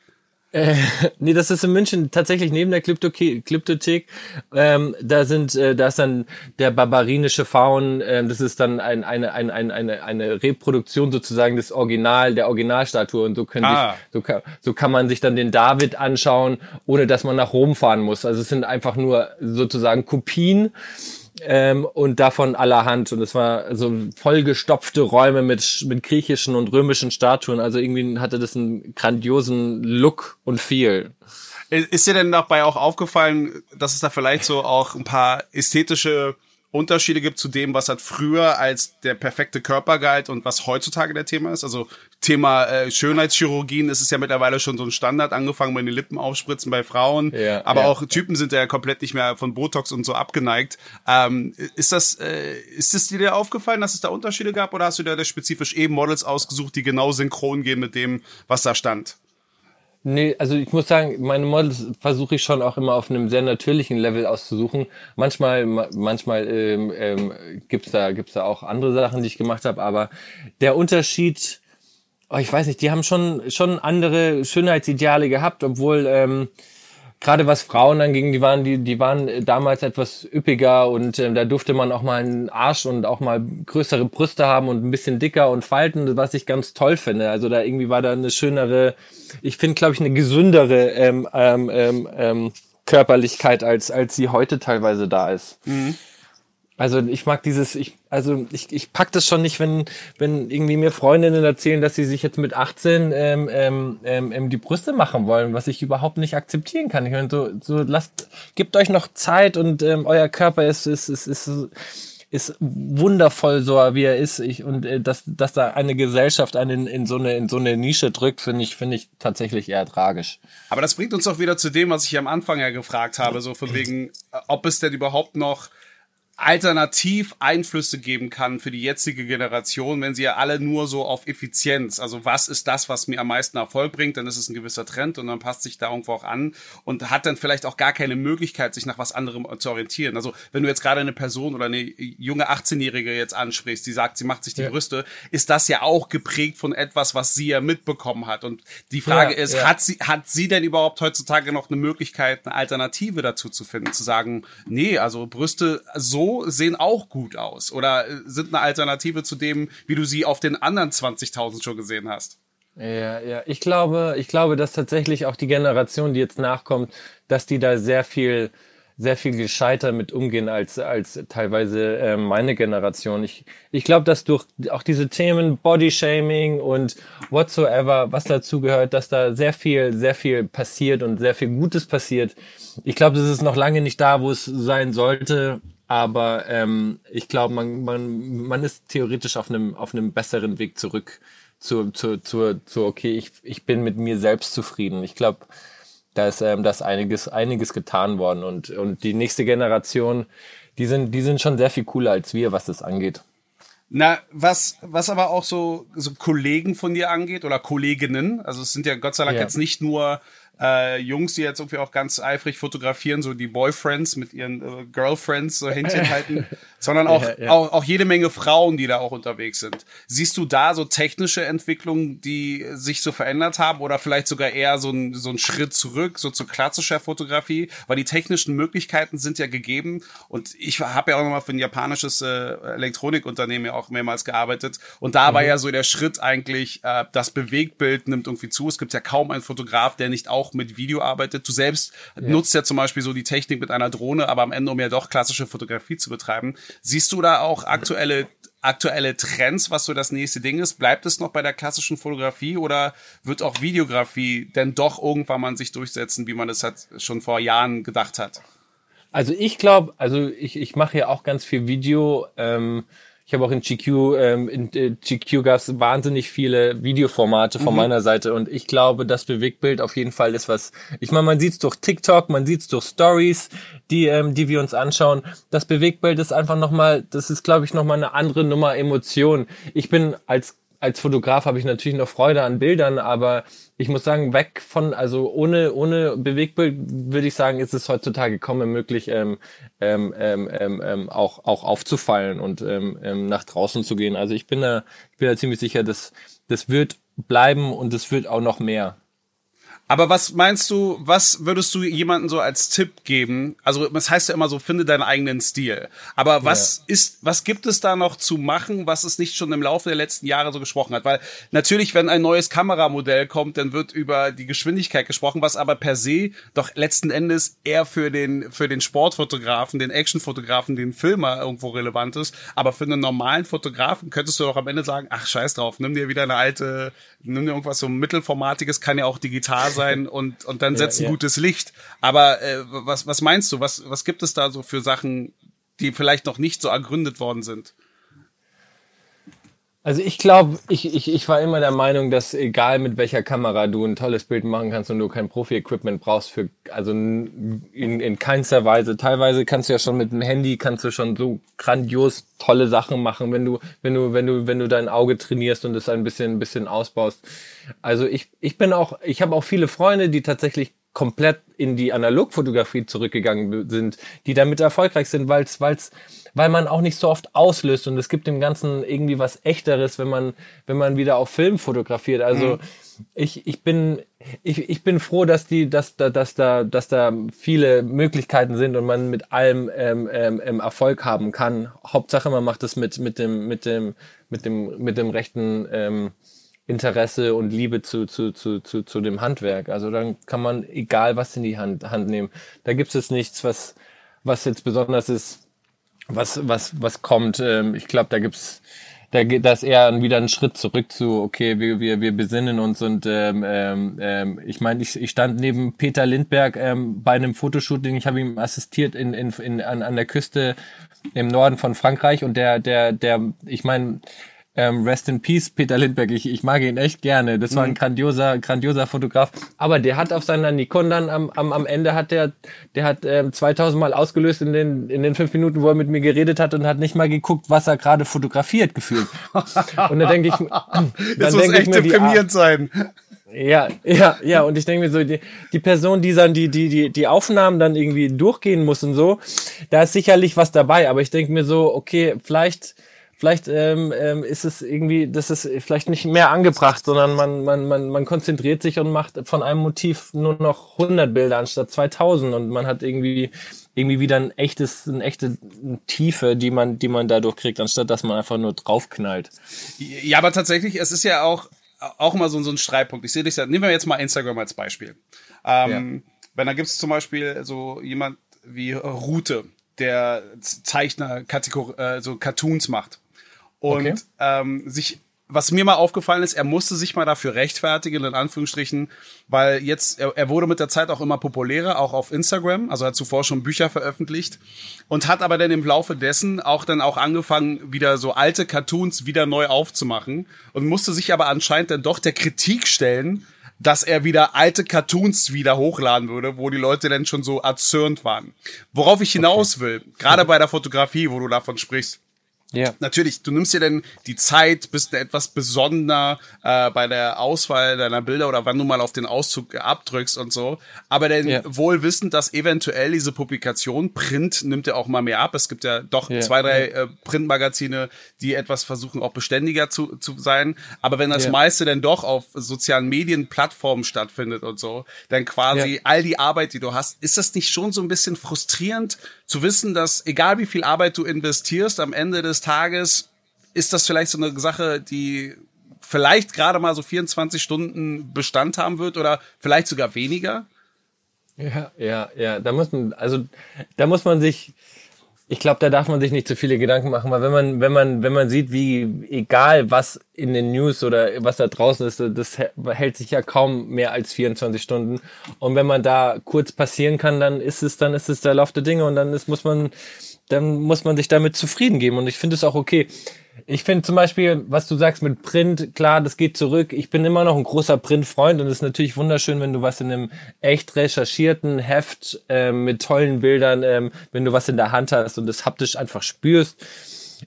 Äh, nee, das ist in München tatsächlich neben der Kryptothek. Ähm, da sind, äh, da ist dann der barbarinische Faun. Äh, das ist dann ein, eine, ein, ein, eine, eine Reproduktion sozusagen des Original, der Originalstatue. Und so können ah. sich, so kann, so kann man sich dann den David anschauen, ohne dass man nach Rom fahren muss. Also es sind einfach nur sozusagen Kopien ähm, und davon allerhand. Und es war so vollgestopfte Räume mit, mit griechischen und römischen Statuen. Also irgendwie hatte das einen grandiosen Look und Feel. Ist dir denn dabei auch aufgefallen, dass es da vielleicht so auch ein paar ästhetische Unterschiede gibt zu dem, was halt früher als der perfekte Körper galt und was heutzutage der Thema ist. Also Thema äh, Schönheitschirurgien ist es ja mittlerweile schon so ein Standard, angefangen bei den Lippen aufspritzen bei Frauen. Ja, aber ja. auch Typen sind ja komplett nicht mehr von Botox und so abgeneigt. Ähm, ist das, äh, ist es dir aufgefallen, dass es da Unterschiede gab oder hast du da spezifisch eben Models ausgesucht, die genau synchron gehen mit dem, was da stand? Nee, also ich muss sagen, meine Models versuche ich schon auch immer auf einem sehr natürlichen Level auszusuchen. Manchmal, manchmal ähm, ähm, gibt's da gibt's da auch andere Sachen, die ich gemacht habe, aber der Unterschied, oh, ich weiß nicht, die haben schon schon andere Schönheitsideale gehabt, obwohl ähm, gerade was Frauen anging, die waren, die, die waren damals etwas üppiger und äh, da durfte man auch mal einen Arsch und auch mal größere Brüste haben und ein bisschen dicker und Falten, was ich ganz toll finde. Also da irgendwie war da eine schönere, ich finde, glaube ich, eine gesündere ähm, ähm, ähm, ähm, Körperlichkeit, als, als sie heute teilweise da ist. Mhm. Also ich mag dieses, ich, also ich, ich pack das schon nicht, wenn, wenn irgendwie mir Freundinnen erzählen, dass sie sich jetzt mit 18 ähm, ähm, ähm, die Brüste machen wollen, was ich überhaupt nicht akzeptieren kann. Ich meine, so, so lasst, gebt euch noch Zeit und ähm, euer Körper ist, ist, ist, ist, ist wundervoll so, wie er ist. Ich, und äh, dass, dass da eine Gesellschaft einen in so eine, in so eine Nische drückt, finde ich, finde ich tatsächlich eher tragisch. Aber das bringt uns auch wieder zu dem, was ich am Anfang ja gefragt habe, so von wegen, ob es denn überhaupt noch alternativ Einflüsse geben kann für die jetzige Generation, wenn sie ja alle nur so auf Effizienz, also was ist das, was mir am meisten Erfolg bringt, dann ist es ein gewisser Trend und dann passt sich da irgendwo auch an und hat dann vielleicht auch gar keine Möglichkeit, sich nach was anderem zu orientieren. Also wenn du jetzt gerade eine Person oder eine junge 18-Jährige jetzt ansprichst, die sagt, sie macht sich die ja. Brüste, ist das ja auch geprägt von etwas, was sie ja mitbekommen hat. Und die Frage ja, ist, ja. hat sie, hat sie denn überhaupt heutzutage noch eine Möglichkeit, eine Alternative dazu zu finden, zu sagen, nee, also Brüste so sehen auch gut aus oder äh, sind eine Alternative zu dem, wie du sie auf den anderen 20.000 schon gesehen hast. Ja, ja, ich glaube, ich glaube, dass tatsächlich auch die Generation, die jetzt nachkommt, dass die da sehr viel sehr viel gescheiter mit umgehen als als teilweise äh, meine Generation. Ich ich glaube, dass durch auch diese Themen Bodyshaming und whatsoever, was dazu gehört, dass da sehr viel sehr viel passiert und sehr viel Gutes passiert. Ich glaube, das ist noch lange nicht da, wo es sein sollte. Aber ähm, ich glaube, man, man, man ist theoretisch auf einem, auf einem besseren Weg zurück zu, zu, zu, zu okay, ich, ich bin mit mir selbst zufrieden. Ich glaube, da ist, ähm, da ist einiges, einiges getan worden. Und, und die nächste Generation, die sind, die sind schon sehr viel cooler als wir, was das angeht. Na, was, was aber auch so, so Kollegen von dir angeht oder Kolleginnen, also es sind ja Gott sei Dank ja. jetzt nicht nur äh, Jungs, die jetzt irgendwie auch ganz eifrig fotografieren, so die Boyfriends mit ihren äh, Girlfriends so Händchen halten, sondern auch, ja, ja. auch, auch jede Menge Frauen, die da auch unterwegs sind. Siehst du da so technische Entwicklungen, die sich so verändert haben oder vielleicht sogar eher so ein, so ein Schritt zurück, so zu klassischer Fotografie? Weil die technischen Möglichkeiten sind ja gegeben und ich habe ja auch nochmal für ein japanisches äh, Elektronikunternehmen ja auch mehrmals gearbeitet und da mhm. war ja so der Schritt eigentlich, äh, das Bewegtbild nimmt irgendwie zu. Es gibt ja kaum einen Fotograf, der nicht auch mit Video arbeitet. Du selbst ja. nutzt ja zum Beispiel so die Technik mit einer Drohne, aber am Ende, um ja doch klassische Fotografie zu betreiben. Siehst du da auch aktuelle aktuelle Trends, was so das nächste Ding ist? Bleibt es noch bei der klassischen Fotografie oder wird auch Videografie denn doch irgendwann mal sich durchsetzen, wie man das halt schon vor Jahren gedacht hat? Also ich glaube, also ich, ich mache ja auch ganz viel Video. Ähm, ich habe auch in GQ, ähm, in äh, GQ gab es wahnsinnig viele Videoformate von mhm. meiner Seite und ich glaube, das Bewegtbild auf jeden Fall ist was. Ich meine, man sieht es durch TikTok, man sieht es durch Stories, die ähm, die wir uns anschauen. Das Bewegtbild ist einfach nochmal, das ist glaube ich nochmal eine andere Nummer Emotion. Ich bin als als Fotograf habe ich natürlich noch Freude an Bildern, aber ich muss sagen, weg von, also ohne, ohne Bewegbild würde ich sagen, ist es heutzutage kaum möglich, ähm, ähm, ähm, ähm, ähm auch, auch aufzufallen und ähm, ähm, nach draußen zu gehen. Also ich bin da, ich bin da ziemlich sicher, dass das wird bleiben und es wird auch noch mehr. Aber was meinst du, was würdest du jemanden so als Tipp geben? Also, das heißt ja immer so, finde deinen eigenen Stil. Aber was ja. ist, was gibt es da noch zu machen, was es nicht schon im Laufe der letzten Jahre so gesprochen hat? Weil natürlich, wenn ein neues Kameramodell kommt, dann wird über die Geschwindigkeit gesprochen, was aber per se doch letzten Endes eher für den, für den Sportfotografen, den Actionfotografen, den Filmer irgendwo relevant ist. Aber für einen normalen Fotografen könntest du doch am Ende sagen, ach, scheiß drauf, nimm dir wieder eine alte, nimm dir irgendwas so mittelformatiges, kann ja auch digital sein und, und dann setzt ja, ein gutes Licht. Aber äh, was, was meinst du? Was, was gibt es da so für Sachen, die vielleicht noch nicht so ergründet worden sind? Also ich glaube, ich, ich, ich war immer der Meinung, dass egal mit welcher Kamera du ein tolles Bild machen kannst und du kein Profi-Equipment brauchst für, also in, in keinster Weise. Teilweise kannst du ja schon mit dem Handy kannst du schon so grandios tolle Sachen machen, wenn du, wenn du, wenn du, wenn du dein Auge trainierst und es ein bisschen, ein bisschen ausbaust. Also ich, ich bin auch, ich habe auch viele Freunde, die tatsächlich komplett in die Analogfotografie zurückgegangen sind, die damit erfolgreich sind, weil es, weil es weil man auch nicht so oft auslöst und es gibt dem Ganzen irgendwie was Echteres, wenn man, wenn man wieder auf Film fotografiert. Also mhm. ich, ich bin, ich, ich bin froh, dass die, dass da, dass da, dass da viele Möglichkeiten sind und man mit allem ähm, ähm, ähm Erfolg haben kann. Hauptsache, man macht es mit, mit dem, mit dem, mit dem, mit dem rechten ähm, Interesse und Liebe zu, zu, zu, zu, zu dem Handwerk. Also dann kann man egal was in die Hand, Hand nehmen. Da gibt es nichts, was, was jetzt besonders ist, was, was, was kommt. Ähm, ich glaube, da gibt's, da geht das eher wieder ein Schritt zurück zu, okay, wir, wir, wir besinnen uns und ähm, ähm, ähm, ich meine, ich, ich stand neben Peter Lindberg ähm, bei einem Fotoshooting, ich habe ihm assistiert in, in, in, an, an der Küste im Norden von Frankreich und der, der, der, ich meine, ähm, Rest in Peace, Peter Lindbergh. Ich, ich mag ihn echt gerne. Das war ein mhm. grandioser, grandioser Fotograf. Aber der hat auf seiner Nikon dann am, am, am Ende hat der, der hat ähm, 2000 Mal ausgelöst in den, in den fünf Minuten, wo er mit mir geredet hat und hat nicht mal geguckt, was er gerade fotografiert gefühlt. Und da denke ich, dann das muss echt deprimierend sein. Ja, ja, ja, und ich denke mir so, die, die Person, die dann die, die, die, die Aufnahmen dann irgendwie durchgehen muss und so, da ist sicherlich was dabei, aber ich denke mir so, okay, vielleicht, vielleicht ähm, ähm, ist es irgendwie, das ist vielleicht nicht mehr angebracht, sondern man, man, man, man konzentriert sich und macht von einem Motiv nur noch 100 Bilder anstatt 2000 und man hat irgendwie irgendwie wieder ein echtes, eine echte Tiefe, die man, die man dadurch kriegt, anstatt dass man einfach nur draufknallt. Ja, aber tatsächlich, es ist ja auch, auch immer so, so ein Streitpunkt. Ich sehe ja, nehmen wir jetzt mal Instagram als Beispiel. Ähm, ja. Wenn da gibt es zum Beispiel so jemand wie Rute, der Zeichner, Kategor äh, so Cartoons macht und okay. ähm, sich was mir mal aufgefallen ist, er musste sich mal dafür rechtfertigen, in Anführungsstrichen, weil jetzt, er, er wurde mit der Zeit auch immer populärer, auch auf Instagram, also hat zuvor schon Bücher veröffentlicht und hat aber dann im Laufe dessen auch dann auch angefangen, wieder so alte Cartoons wieder neu aufzumachen und musste sich aber anscheinend dann doch der Kritik stellen, dass er wieder alte Cartoons wieder hochladen würde, wo die Leute dann schon so erzürnt waren. Worauf ich hinaus will, gerade bei der Fotografie, wo du davon sprichst, ja. Natürlich, du nimmst dir denn die Zeit, bist etwas besonderer äh, bei der Auswahl deiner Bilder oder wann du mal auf den Auszug abdrückst und so. Aber denn ja. wohl wissend, dass eventuell diese Publikation, Print nimmt ja auch mal mehr ab. Es gibt ja doch ja. zwei, drei äh, Printmagazine, die etwas versuchen, auch beständiger zu, zu sein. Aber wenn das meiste dann doch auf sozialen Medienplattformen stattfindet und so, dann quasi all die Arbeit, die du hast, ist das nicht schon so ein bisschen frustrierend zu wissen, dass egal wie viel Arbeit du investierst, am Ende des Tages ist das vielleicht so eine Sache, die vielleicht gerade mal so 24 Stunden Bestand haben wird oder vielleicht sogar weniger? Ja, ja, ja. Da muss man, also da muss man sich, ich glaube, da darf man sich nicht zu viele Gedanken machen, weil wenn man, wenn man, wenn man sieht, wie egal was in den News oder was da draußen ist, das hält sich ja kaum mehr als 24 Stunden. Und wenn man da kurz passieren kann, dann ist es, dann ist es der Lauf der Dinge und dann ist, muss man dann muss man sich damit zufrieden geben. Und ich finde es auch okay. Ich finde zum Beispiel, was du sagst mit Print, klar, das geht zurück. Ich bin immer noch ein großer Printfreund und es ist natürlich wunderschön, wenn du was in einem echt recherchierten Heft äh, mit tollen Bildern, ähm, wenn du was in der Hand hast und das haptisch einfach spürst.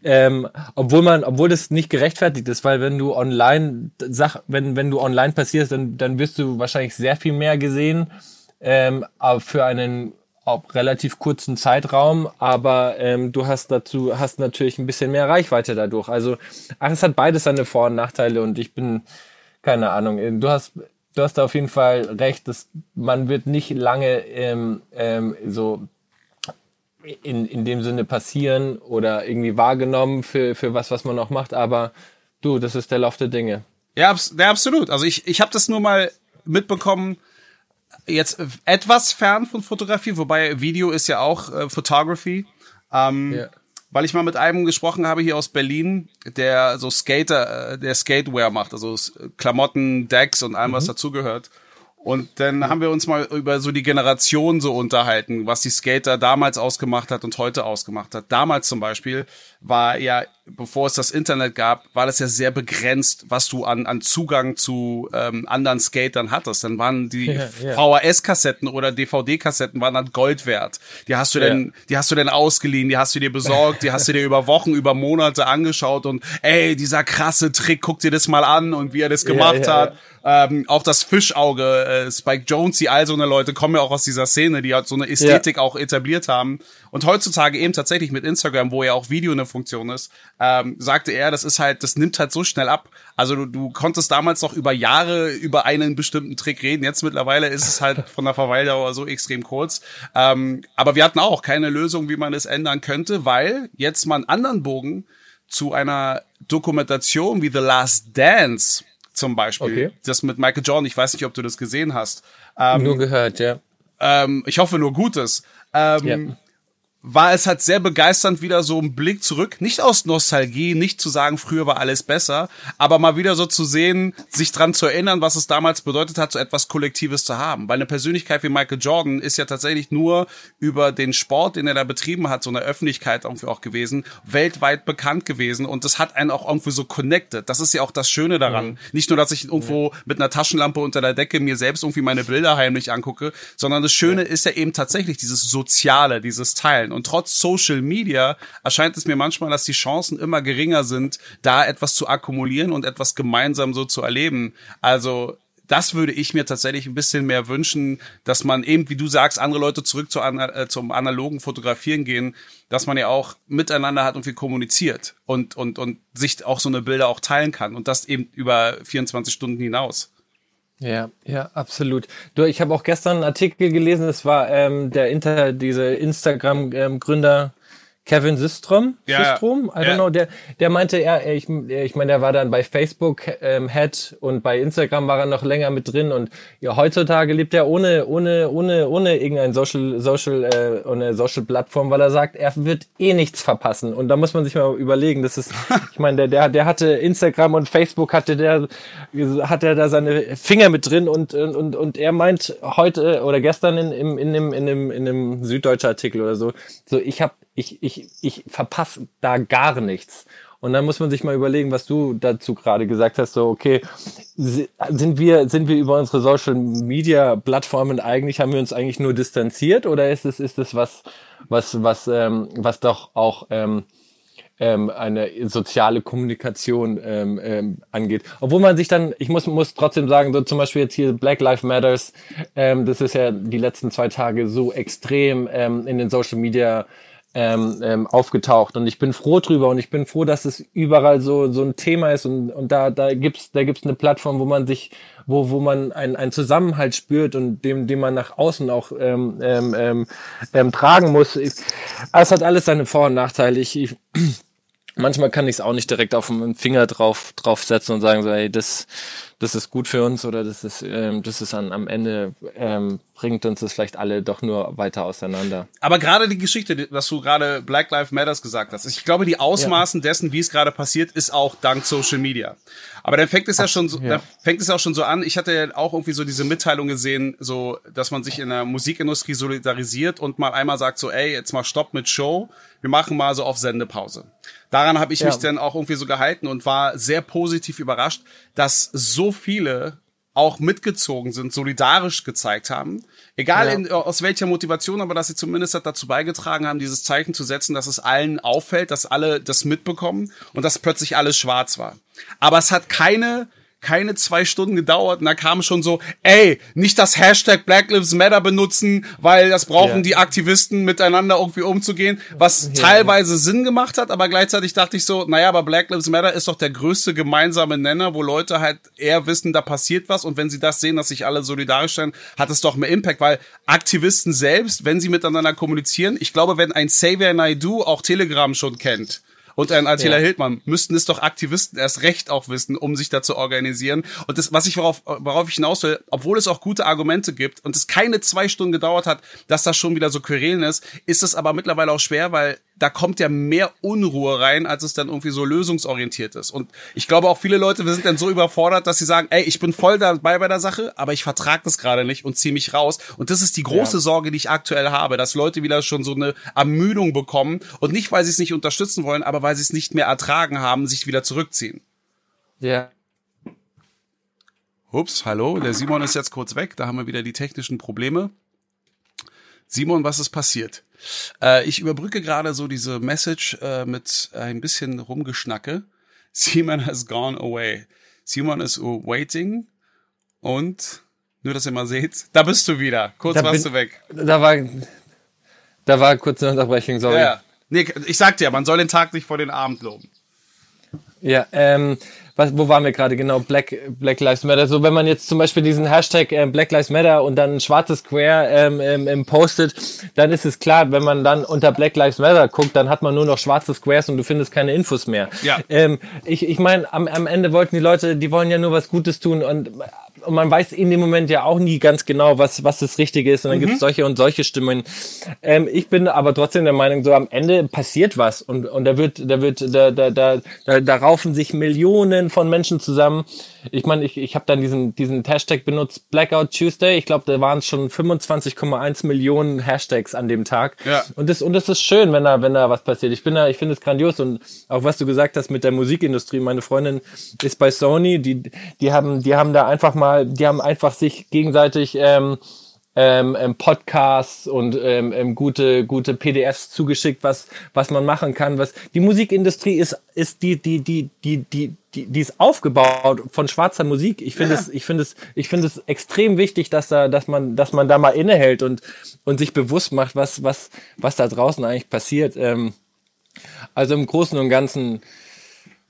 ähm, obwohl man, obwohl das nicht gerechtfertigt ist, weil wenn du online sag, wenn wenn du online passierst, dann dann wirst du wahrscheinlich sehr viel mehr gesehen, ähm, aber für einen auch relativ kurzen Zeitraum, aber ähm, du hast dazu hast natürlich ein bisschen mehr Reichweite dadurch. Also ach, es hat beides seine Vor- und Nachteile und ich bin keine Ahnung. Du hast du hast da auf jeden Fall recht, dass man wird nicht lange ähm, ähm, so in, in dem Sinne passieren oder irgendwie wahrgenommen für, für was, was man noch macht, aber du, das ist der Lauf der Dinge. Ja, abs ja absolut. Also ich, ich habe das nur mal mitbekommen, jetzt etwas fern von Fotografie, wobei Video ist ja auch äh, Photography. Ähm, ja. Weil ich mal mit einem gesprochen habe hier aus Berlin, der so Skater, äh, der Skatewear macht, also Klamotten, Decks und allem, mhm. was dazugehört. Und dann haben wir uns mal über so die Generation so unterhalten, was die Skater damals ausgemacht hat und heute ausgemacht hat. Damals zum Beispiel war ja, bevor es das Internet gab, war das ja sehr begrenzt, was du an, an Zugang zu ähm, anderen Skatern hattest. Dann waren die ja, ja. VHS-Kassetten oder DVD-Kassetten waren dann Gold wert. Die hast du ja. denn, die hast du denn ausgeliehen, die hast du dir besorgt, die hast du dir über Wochen, über Monate angeschaut und ey, dieser krasse Trick, guck dir das mal an und wie er das gemacht hat. Ähm, auch das Fischauge, äh, Spike Jones, die all so eine Leute kommen ja auch aus dieser Szene, die halt so eine Ästhetik auch etabliert haben. Und heutzutage eben tatsächlich mit Instagram, wo ja auch Video eine Funktion ist, ähm, sagte er, das ist halt, das nimmt halt so schnell ab. Also du, du konntest damals noch über Jahre über einen bestimmten Trick reden. Jetzt mittlerweile ist es halt von der Verweildauer so extrem kurz. Ähm, aber wir hatten auch keine Lösung, wie man es ändern könnte, weil jetzt mal einen anderen Bogen zu einer Dokumentation wie The Last Dance zum Beispiel, okay. das mit Michael Jordan, ich weiß nicht, ob du das gesehen hast. Ähm, nur gehört, ja. Ähm, ich hoffe nur Gutes. Ähm, ja war es halt sehr begeisternd, wieder so ein Blick zurück, nicht aus Nostalgie, nicht zu sagen, früher war alles besser, aber mal wieder so zu sehen, sich dran zu erinnern, was es damals bedeutet hat, so etwas Kollektives zu haben. Weil eine Persönlichkeit wie Michael Jordan ist ja tatsächlich nur über den Sport, den er da betrieben hat, so eine Öffentlichkeit irgendwie auch gewesen, weltweit bekannt gewesen und das hat einen auch irgendwie so connected. Das ist ja auch das Schöne daran. Mhm. Nicht nur, dass ich irgendwo mhm. mit einer Taschenlampe unter der Decke mir selbst irgendwie meine Bilder heimlich angucke, sondern das Schöne ja. ist ja eben tatsächlich dieses Soziale, dieses Teilen. Und trotz Social Media erscheint es mir manchmal, dass die Chancen immer geringer sind, da etwas zu akkumulieren und etwas gemeinsam so zu erleben. Also das würde ich mir tatsächlich ein bisschen mehr wünschen, dass man eben, wie du sagst, andere Leute zurück zu, äh, zum analogen Fotografieren gehen, dass man ja auch miteinander hat und viel kommuniziert und, und, und sich auch so eine Bilder auch teilen kann und das eben über 24 Stunden hinaus. Ja, ja, absolut. Du, ich habe auch gestern einen Artikel gelesen, es war ähm, der Inter, diese Instagram-Gründer ähm, Kevin Systrom, ja, Systrom, I don't ja. know, der, der meinte, er, ich, ich meine, der war dann bei Facebook ähm, Head und bei Instagram war er noch länger mit drin und ja, heutzutage lebt er ohne, ohne, ohne, ohne irgendein Social, Social, äh, eine Social Plattform, weil er sagt, er wird eh nichts verpassen. Und da muss man sich mal überlegen, das ist, ich meine, der, der, der hatte Instagram und Facebook hatte der, hat er da seine Finger mit drin und, und, und er meint heute oder gestern in, in, in, dem, in, dem, in dem süddeutschen Artikel oder so, so ich habe ich, ich, ich verpasse da gar nichts. Und dann muss man sich mal überlegen, was du dazu gerade gesagt hast. So, okay, sind wir, sind wir über unsere Social Media Plattformen eigentlich, haben wir uns eigentlich nur distanziert oder ist es, ist es was, was, was, ähm, was doch auch, ähm, ähm, eine soziale Kommunikation ähm, ähm, angeht. Obwohl man sich dann, ich muss, muss trotzdem sagen, so zum Beispiel jetzt hier Black Lives Matters, ähm, das ist ja die letzten zwei Tage so extrem ähm, in den Social Media ähm, ähm, aufgetaucht und ich bin froh drüber und ich bin froh, dass es überall so so ein Thema ist und und da da gibt's da gibt's eine Plattform, wo man sich wo wo man einen einen Zusammenhalt spürt und dem dem man nach außen auch ähm, ähm, ähm, ähm, tragen muss. Es hat alles seine Vor- und Nachteile. Ich, ich manchmal kann ich es auch nicht direkt auf den Finger drauf draufsetzen und sagen so, hey, das das ist gut für uns oder das ist, ähm, das ist an, am Ende ähm, bringt uns das vielleicht alle doch nur weiter auseinander. Aber gerade die Geschichte, dass du gerade Black Lives Matters gesagt hast, ich glaube, die Ausmaßen ja. dessen, wie es gerade passiert, ist auch dank Social Media. Aber dann fängt es ja schon so, ja. dann fängt es auch schon so an. Ich hatte ja auch irgendwie so diese Mitteilung gesehen, so, dass man sich in der Musikindustrie solidarisiert und mal einmal sagt so, ey, jetzt mal Stopp mit Show, wir machen mal so auf Sendepause. Daran habe ich ja. mich dann auch irgendwie so gehalten und war sehr positiv überrascht, dass so viele auch mitgezogen sind, solidarisch gezeigt haben. Egal ja. in, aus welcher Motivation, aber dass sie zumindest dazu beigetragen haben, dieses Zeichen zu setzen, dass es allen auffällt, dass alle das mitbekommen und dass plötzlich alles schwarz war. Aber es hat keine keine zwei Stunden gedauert und da kam schon so, ey, nicht das Hashtag Black Lives Matter benutzen, weil das brauchen ja. die Aktivisten miteinander irgendwie umzugehen, was ja. teilweise Sinn gemacht hat, aber gleichzeitig dachte ich so, naja, aber Black Lives Matter ist doch der größte gemeinsame Nenner, wo Leute halt eher wissen, da passiert was und wenn sie das sehen, dass sich alle solidarisch stellen, hat es doch mehr Impact, weil Aktivisten selbst, wenn sie miteinander kommunizieren, ich glaube, wenn ein Xavier Naidu auch Telegram schon kennt, und ein Attila ja. Hildmann müssten es doch Aktivisten erst recht auch wissen, um sich da zu organisieren. Und das, was ich worauf, worauf ich hinaus will, obwohl es auch gute Argumente gibt und es keine zwei Stunden gedauert hat, dass das schon wieder so querelen ist, ist es aber mittlerweile auch schwer, weil da kommt ja mehr Unruhe rein, als es dann irgendwie so lösungsorientiert ist. Und ich glaube auch viele Leute, wir sind dann so überfordert, dass sie sagen, ey, ich bin voll dabei bei der Sache, aber ich vertrag das gerade nicht und ziehe mich raus. Und das ist die große ja. Sorge, die ich aktuell habe, dass Leute wieder schon so eine Ermüdung bekommen und nicht, weil sie es nicht unterstützen wollen, aber weil sie es nicht mehr ertragen haben, sich wieder zurückziehen. Ja. Ups, hallo, der Simon ist jetzt kurz weg, da haben wir wieder die technischen Probleme. Simon, was ist passiert? Äh, ich überbrücke gerade so diese Message äh, mit ein bisschen Rumgeschnacke. Simon has gone away. Simon is waiting und nur, dass ihr mal seht, da bist du wieder. Kurz da warst bin, du weg. Da war, da war kurz eine Unterbrechung, sorry. Ja, nee, ich sag dir, man soll den Tag nicht vor den Abend loben. Ja, ähm, was, wo waren wir gerade genau? Black, Black Lives Matter. So, wenn man jetzt zum Beispiel diesen Hashtag äh, Black Lives Matter und dann ein schwarzes Square ähm, ähm, ähm, postet, dann ist es klar, wenn man dann unter Black Lives Matter guckt, dann hat man nur noch schwarze Squares und du findest keine Infos mehr. Ja. Ähm, ich ich meine, am, am Ende wollten die Leute, die wollen ja nur was Gutes tun und und man weiß in dem Moment ja auch nie ganz genau, was, was das Richtige ist. Und dann mhm. gibt es solche und solche Stimmen. Ähm, ich bin aber trotzdem der Meinung, so am Ende passiert was und, und da wird, da wird, da, da, da, da, da raufen sich Millionen von Menschen zusammen. Ich meine, ich, ich habe dann diesen, diesen Hashtag benutzt, Blackout Tuesday. Ich glaube, da waren es schon 25,1 Millionen Hashtags an dem Tag. Ja. Und das, und das ist schön, wenn da, wenn da was passiert. Ich bin da, ich finde es grandios und auch was du gesagt hast mit der Musikindustrie. Meine Freundin ist bei Sony, die, die haben, die haben da einfach mal mal, die haben einfach sich gegenseitig ähm, ähm, ähm, Podcasts und ähm, ähm, gute gute PDFs zugeschickt, was was man machen kann. Was die Musikindustrie ist ist die die die die die die, die ist aufgebaut von schwarzer Musik. Ich finde ja. es ich finde es ich finde es extrem wichtig, dass da dass man dass man da mal innehält und und sich bewusst macht, was was was da draußen eigentlich passiert. Ähm, also im Großen und Ganzen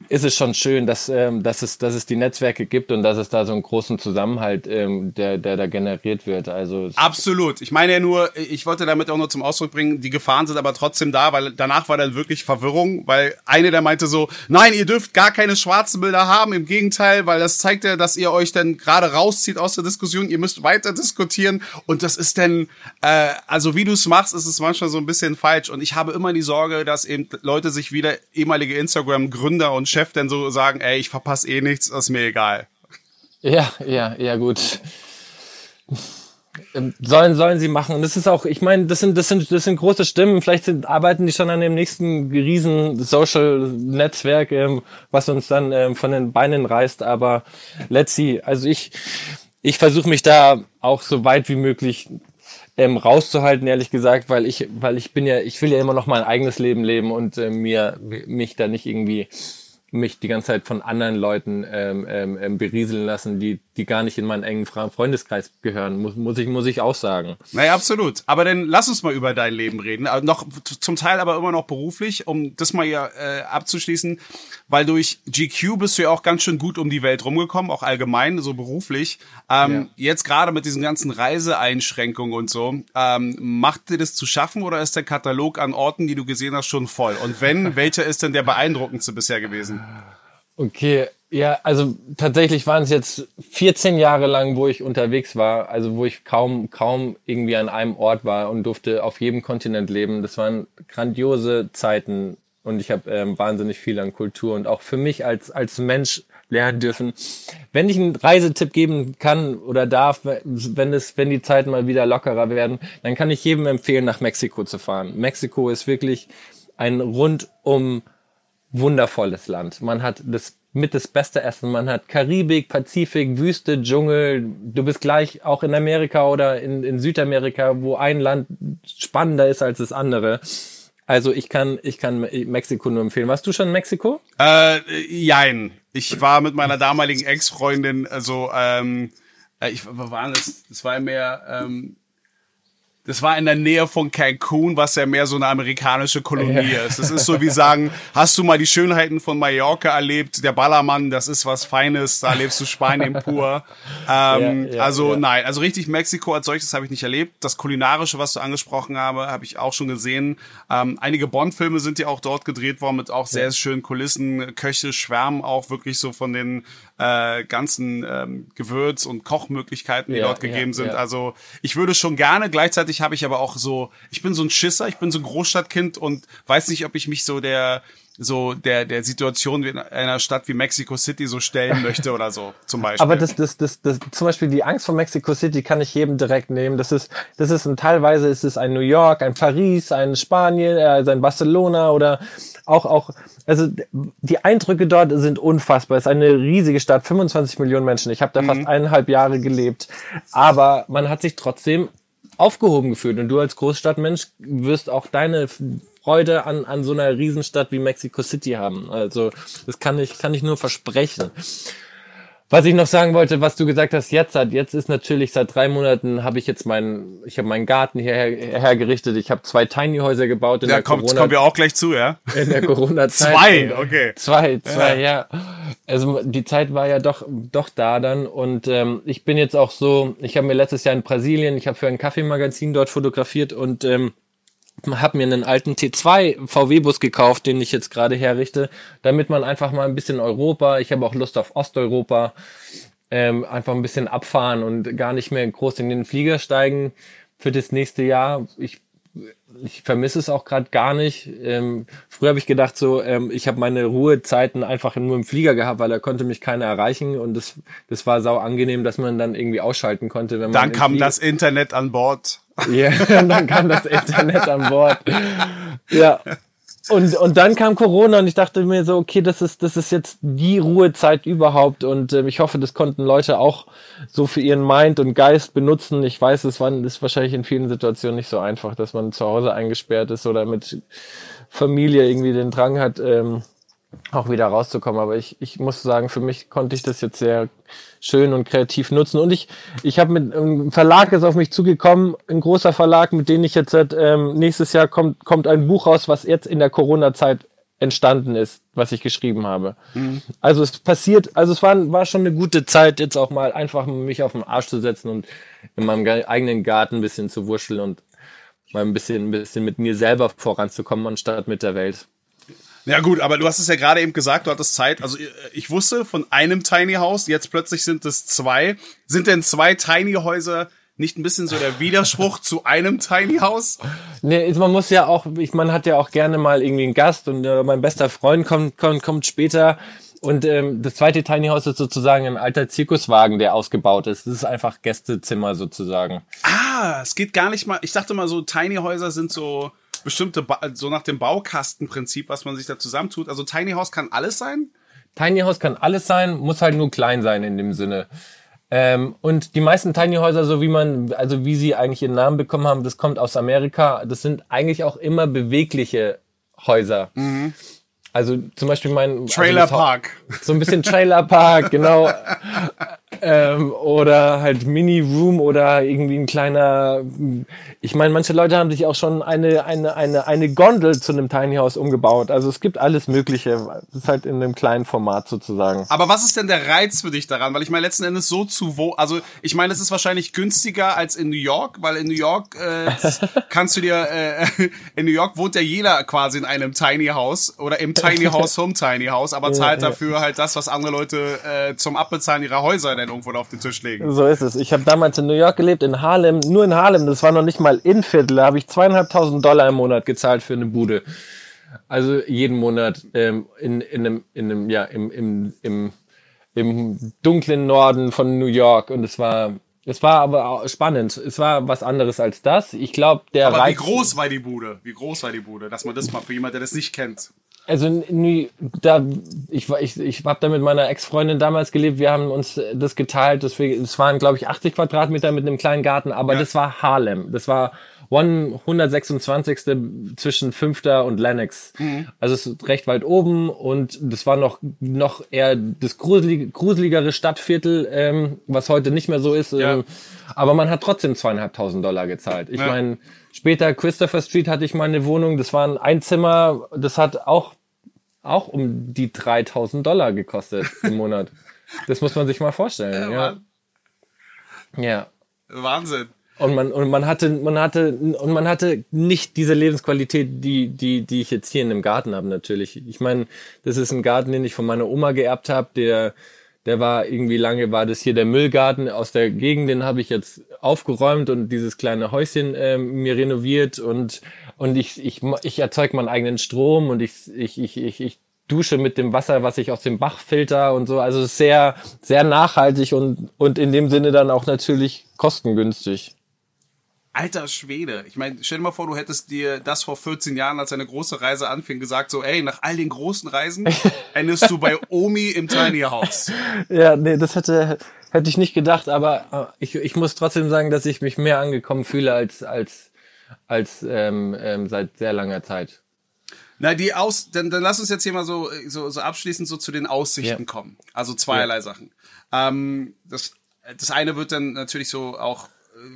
ist es schon schön, dass, ähm, dass, es, dass es die Netzwerke gibt und dass es da so einen großen Zusammenhalt, ähm, der, der da generiert wird. Also Absolut. Ich meine ja nur, ich wollte damit auch nur zum Ausdruck bringen, die Gefahren sind aber trotzdem da, weil danach war dann wirklich Verwirrung, weil eine der meinte so, nein, ihr dürft gar keine schwarzen Bilder haben, im Gegenteil, weil das zeigt ja, dass ihr euch dann gerade rauszieht aus der Diskussion, ihr müsst weiter diskutieren und das ist dann, äh, also wie du es machst, ist es manchmal so ein bisschen falsch und ich habe immer die Sorge, dass eben Leute sich wieder ehemalige Instagram-Gründer und Chef denn so sagen, ey, ich verpasse eh nichts, ist mir egal. Ja, ja, ja, gut. Ähm, sollen, sollen sie machen. Und das ist auch, ich meine, das sind, das sind, das sind große Stimmen. Vielleicht sind, arbeiten die schon an dem nächsten riesen Social-Netzwerk, ähm, was uns dann ähm, von den Beinen reißt. Aber let's see. Also ich, ich versuche mich da auch so weit wie möglich ähm, rauszuhalten, ehrlich gesagt, weil ich, weil ich bin ja, ich will ja immer noch mein eigenes Leben leben und äh, mir mich da nicht irgendwie mich die ganze Zeit von anderen Leuten ähm, ähm, ähm, berieseln lassen, die, die gar nicht in meinen engen Freundeskreis gehören, muss, muss, ich, muss ich auch sagen. Naja, absolut. Aber dann lass uns mal über dein Leben reden. Also noch zum Teil aber immer noch beruflich, um das mal ja äh, abzuschließen, weil durch GQ bist du ja auch ganz schön gut um die Welt rumgekommen, auch allgemein, so beruflich. Ähm, ja. Jetzt gerade mit diesen ganzen Reiseeinschränkungen und so, ähm, macht dir das zu schaffen oder ist der Katalog an Orten, die du gesehen hast, schon voll? Und wenn, welcher ist denn der beeindruckendste bisher gewesen? Okay, ja, also tatsächlich waren es jetzt 14 Jahre lang, wo ich unterwegs war, also wo ich kaum, kaum irgendwie an einem Ort war und durfte auf jedem Kontinent leben. Das waren grandiose Zeiten und ich habe ähm, wahnsinnig viel an Kultur und auch für mich als, als Mensch lernen dürfen. Wenn ich einen Reisetipp geben kann oder darf, wenn es, wenn die Zeiten mal wieder lockerer werden, dann kann ich jedem empfehlen, nach Mexiko zu fahren. Mexiko ist wirklich ein rundum wundervolles Land. Man hat das mit das beste Essen. Man hat Karibik, Pazifik, Wüste, Dschungel. Du bist gleich auch in Amerika oder in, in Südamerika, wo ein Land spannender ist als das andere. Also ich kann, ich kann Mexiko nur empfehlen. Warst du schon in Mexiko? Äh, jein. Ich war mit meiner damaligen Ex-Freundin, also ähm, äh, ich war das, das war mehr ähm, das war in der Nähe von Cancun, was ja mehr so eine amerikanische Kolonie ja. ist. Das ist so wie sagen, hast du mal die Schönheiten von Mallorca erlebt? Der Ballermann, das ist was Feines, da lebst du Spanien pur. Ähm, ja, ja, also nein, also richtig Mexiko als solches habe ich nicht erlebt. Das Kulinarische, was du angesprochen habe, habe ich auch schon gesehen. Ähm, einige Bond-Filme sind ja auch dort gedreht worden mit auch sehr schönen Kulissen. Köche schwärmen auch wirklich so von den äh, ganzen ähm, Gewürz- und Kochmöglichkeiten, die dort gegeben sind. Also ich würde schon gerne gleichzeitig gleichzeitig habe ich aber auch so, ich bin so ein Schisser, ich bin so ein Großstadtkind und weiß nicht, ob ich mich so der so der der Situation in einer Stadt wie Mexico City so stellen möchte oder so zum Beispiel. Aber das das das das zum Beispiel die Angst vor Mexico City kann ich jedem direkt nehmen. Das ist das ist ein teilweise ist es ein New York, ein Paris, ein Spanien, äh, ein Barcelona oder auch auch also die Eindrücke dort sind unfassbar. Es ist eine riesige Stadt, 25 Millionen Menschen. Ich habe da mhm. fast eineinhalb Jahre gelebt, aber man hat sich trotzdem aufgehoben gefühlt. Und du als Großstadtmensch wirst auch deine Freude an, an so einer Riesenstadt wie Mexico City haben. Also das kann ich, kann ich nur versprechen. Was ich noch sagen wollte, was du gesagt hast, jetzt hat, jetzt ist natürlich seit drei Monaten habe ich jetzt meinen, ich habe meinen Garten hierher hergerichtet. Ich habe zwei Tiny Häuser gebaut in ja, der kommt, Corona. kommen wir auch gleich zu, ja? In der Corona-Zeit. zwei, okay. Zwei, zwei, ja. ja. Also die Zeit war ja doch, doch da dann und ähm, ich bin jetzt auch so. Ich habe mir letztes Jahr in Brasilien, ich habe für ein Kaffeemagazin dort fotografiert und ähm, habe mir einen alten T2 VW-Bus gekauft, den ich jetzt gerade herrichte, damit man einfach mal ein bisschen Europa, ich habe auch Lust auf Osteuropa, ähm, einfach ein bisschen abfahren und gar nicht mehr groß in den Flieger steigen für das nächste Jahr. Ich ich vermisse es auch gerade gar nicht. Ähm, früher habe ich gedacht, so ähm, ich habe meine Ruhezeiten einfach nur im Flieger gehabt, weil da konnte mich keiner erreichen und das, das war sau angenehm, dass man dann irgendwie ausschalten konnte. Wenn man dann kam Flieger das Internet an Bord. Ja, dann kam das Internet an Bord. Ja. Und, und dann kam Corona und ich dachte mir so, okay, das ist, das ist jetzt die Ruhezeit überhaupt und äh, ich hoffe, das konnten Leute auch so für ihren Mind und Geist benutzen. Ich weiß, es war, ist wahrscheinlich in vielen Situationen nicht so einfach, dass man zu Hause eingesperrt ist oder mit Familie irgendwie den Drang hat, ähm, auch wieder rauszukommen. Aber ich, ich muss sagen, für mich konnte ich das jetzt sehr schön und kreativ nutzen. Und ich, ich habe mit einem Verlag ist auf mich zugekommen, ein großer Verlag, mit dem ich jetzt ähm, nächstes Jahr kommt, kommt ein Buch raus, was jetzt in der Corona-Zeit entstanden ist, was ich geschrieben habe. Mhm. Also es passiert, also es war, war schon eine gute Zeit, jetzt auch mal einfach mich auf den Arsch zu setzen und in meinem eigenen Garten ein bisschen zu wurschteln und mal ein bisschen, ein bisschen mit mir selber voranzukommen, anstatt mit der Welt. Ja gut, aber du hast es ja gerade eben gesagt, du hattest Zeit. Also ich wusste von einem Tiny House, jetzt plötzlich sind es zwei. Sind denn zwei Tiny Häuser nicht ein bisschen so der Widerspruch zu einem Tiny House? Nee, man muss ja auch, ich, man hat ja auch gerne mal irgendwie einen Gast und äh, mein bester Freund kommt, kommt, kommt später. Und ähm, das zweite Tiny House ist sozusagen ein alter Zirkuswagen, der ausgebaut ist. Das ist einfach Gästezimmer sozusagen. Ah, es geht gar nicht mal. Ich dachte mal so, Tiny Häuser sind so bestimmte, ba so nach dem Baukastenprinzip, was man sich da zusammentut. Also Tiny House kann alles sein? Tiny House kann alles sein, muss halt nur klein sein in dem Sinne. Ähm, und die meisten Tiny Häuser, so wie man, also wie sie eigentlich ihren Namen bekommen haben, das kommt aus Amerika. Das sind eigentlich auch immer bewegliche Häuser. Mhm. Also zum Beispiel mein also Trailer also Park. So ein bisschen Trailer Park, genau. ähm, oder halt Mini Room oder irgendwie ein kleiner. Ich meine, manche Leute haben sich auch schon eine eine eine eine Gondel zu einem Tiny House umgebaut. Also es gibt alles Mögliche. Das ist halt in einem kleinen Format sozusagen. Aber was ist denn der Reiz für dich daran? Weil ich meine letzten Endes so zu wo. Also ich meine, es ist wahrscheinlich günstiger als in New York, weil in New York äh, kannst du dir äh, in New York wohnt ja jeder quasi in einem Tiny House oder im Tiny House Home Tiny House, aber zahlt dafür halt das, was andere Leute äh, zum Abbezahlen ihrer Häuser dann irgendwo auf den Tisch legen. So ist es. Ich habe damals in New York gelebt, in Harlem, nur in Harlem, das war noch nicht mal in Viertel, da habe ich zweieinhalbtausend Dollar im Monat gezahlt für eine Bude. Also jeden Monat ähm, in, in einem, in einem, ja, im, im, im, im dunklen Norden von New York und es war es war aber spannend. Es war was anderes als das. Ich glaube, der Aber Reiz wie groß war die Bude? Wie groß war die Bude? Dass man das mal für jemanden, der das nicht kennt. Also da ich ich ich habe da mit meiner Ex-Freundin damals gelebt. Wir haben uns das geteilt. Deswegen, es waren glaube ich 80 Quadratmeter mit einem kleinen Garten, aber ja. das war Harlem. Das war 126. zwischen Fünfter und Lennox. Mhm. Also es ist recht weit oben und das war noch noch eher das gruselige, gruseligere Stadtviertel, ähm, was heute nicht mehr so ist. Ja. Ähm, aber man hat trotzdem zweieinhalbtausend Dollar gezahlt. Ich ja. meine Später Christopher Street hatte ich mal eine Wohnung, das war ein Zimmer, das hat auch, auch um die 3000 Dollar gekostet im Monat. Das muss man sich mal vorstellen. Ja. Ja. ja. Wahnsinn. Und man, und man hatte, man hatte, und man hatte nicht diese Lebensqualität, die, die, die ich jetzt hier in dem Garten habe, natürlich. Ich meine, das ist ein Garten, den ich von meiner Oma geerbt habe, der, der war irgendwie lange, war das hier der Müllgarten aus der Gegend, den habe ich jetzt aufgeräumt und dieses kleine Häuschen äh, mir renoviert und, und ich, ich, ich erzeuge meinen eigenen Strom und ich, ich, ich, ich, ich dusche mit dem Wasser, was ich aus dem Bach filter und so. Also sehr, sehr nachhaltig und, und in dem Sinne dann auch natürlich kostengünstig. Alter Schwede. Ich meine, stell dir mal vor, du hättest dir das vor 14 Jahren, als eine große Reise anfing, gesagt, so, ey, nach all den großen Reisen endest du bei Omi im Tiny House. Ja, nee, das hätte, hätte ich nicht gedacht, aber äh, ich, ich muss trotzdem sagen, dass ich mich mehr angekommen fühle als, als, als ähm, ähm, seit sehr langer Zeit. Na, die Aus, dann, dann lass uns jetzt hier mal so, so, so abschließend so zu den Aussichten ja. kommen. Also zweierlei ja. Sachen. Ähm, das, das eine wird dann natürlich so auch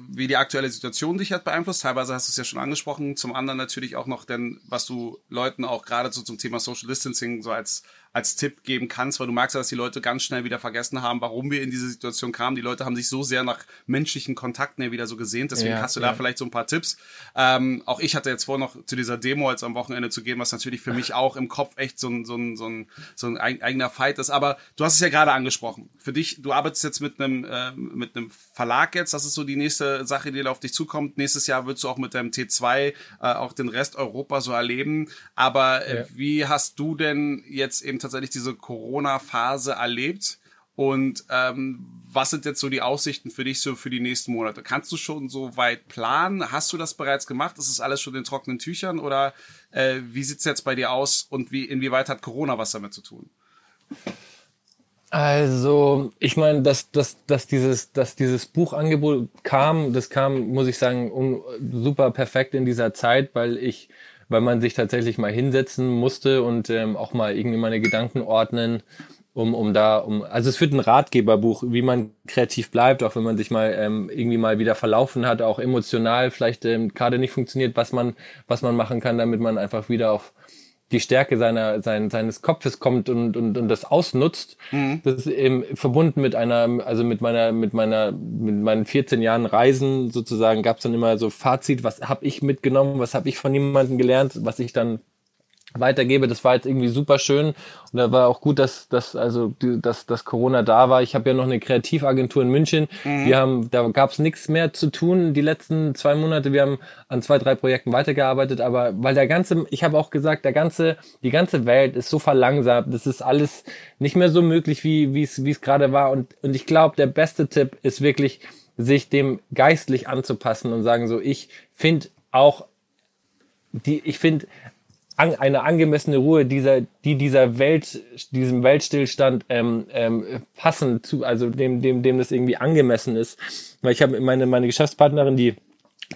wie die aktuelle Situation dich hat beeinflusst. Teilweise hast du es ja schon angesprochen. Zum anderen natürlich auch noch denn, was du Leuten auch gerade so zum Thema Social Distancing so als als Tipp geben kannst, weil du merkst ja, dass die Leute ganz schnell wieder vergessen haben, warum wir in diese Situation kamen. Die Leute haben sich so sehr nach menschlichen Kontakten ja wieder so gesehnt. Deswegen ja, hast du ja. da vielleicht so ein paar Tipps. Ähm, auch ich hatte jetzt vor, noch zu dieser Demo jetzt am Wochenende zu gehen, was natürlich für mich auch im Kopf echt so ein, so ein, so ein, so ein eigener Fight ist. Aber du hast es ja gerade angesprochen. Für dich, du arbeitest jetzt mit einem, äh, mit einem Verlag jetzt. Das ist so die nächste Sache, die da auf dich zukommt. Nächstes Jahr würdest du auch mit deinem T2 äh, auch den Rest Europa so erleben. Aber äh, wie hast du denn jetzt eben tatsächlich diese Corona-Phase erlebt? Und ähm, was sind jetzt so die Aussichten für dich so für die nächsten Monate? Kannst du schon so weit planen? Hast du das bereits gemacht? Ist es alles schon in trockenen Tüchern? Oder äh, wie sieht's jetzt bei dir aus und wie inwieweit hat Corona was damit zu tun? Also, ich meine, dass, dass, dass, dieses, dass dieses Buchangebot kam, das kam, muss ich sagen, um, super perfekt in dieser Zeit, weil ich weil man sich tatsächlich mal hinsetzen musste und ähm, auch mal irgendwie meine Gedanken ordnen, um, um da, um, also es wird ein Ratgeberbuch, wie man kreativ bleibt, auch wenn man sich mal ähm, irgendwie mal wieder verlaufen hat, auch emotional vielleicht ähm, gerade nicht funktioniert, was man, was man machen kann, damit man einfach wieder auf die Stärke seiner, sein, seines Kopfes kommt und, und, und das ausnutzt. Mhm. Das ist eben verbunden mit einer, also mit meiner, mit meiner, mit meinen 14 Jahren Reisen sozusagen gab es dann immer so Fazit, was habe ich mitgenommen, was habe ich von jemandem gelernt, was ich dann weitergebe. Das war jetzt irgendwie super schön und da war auch gut, dass, dass also dass, dass Corona da war. Ich habe ja noch eine Kreativagentur in München. Mhm. Wir haben, da gab es nichts mehr zu tun die letzten zwei Monate. Wir haben an zwei, drei Projekten weitergearbeitet, aber weil der ganze, ich habe auch gesagt, der ganze, die ganze Welt ist so verlangsamt. Das ist alles nicht mehr so möglich, wie wie es wie es gerade war. Und und ich glaube, der beste Tipp ist wirklich, sich dem geistlich anzupassen und sagen so, ich finde auch die, ich finde an, eine angemessene Ruhe dieser, die dieser Welt, diesem Weltstillstand ähm, ähm, passen zu, also dem, dem, dem das irgendwie angemessen ist. Weil ich habe meine, meine Geschäftspartnerin, die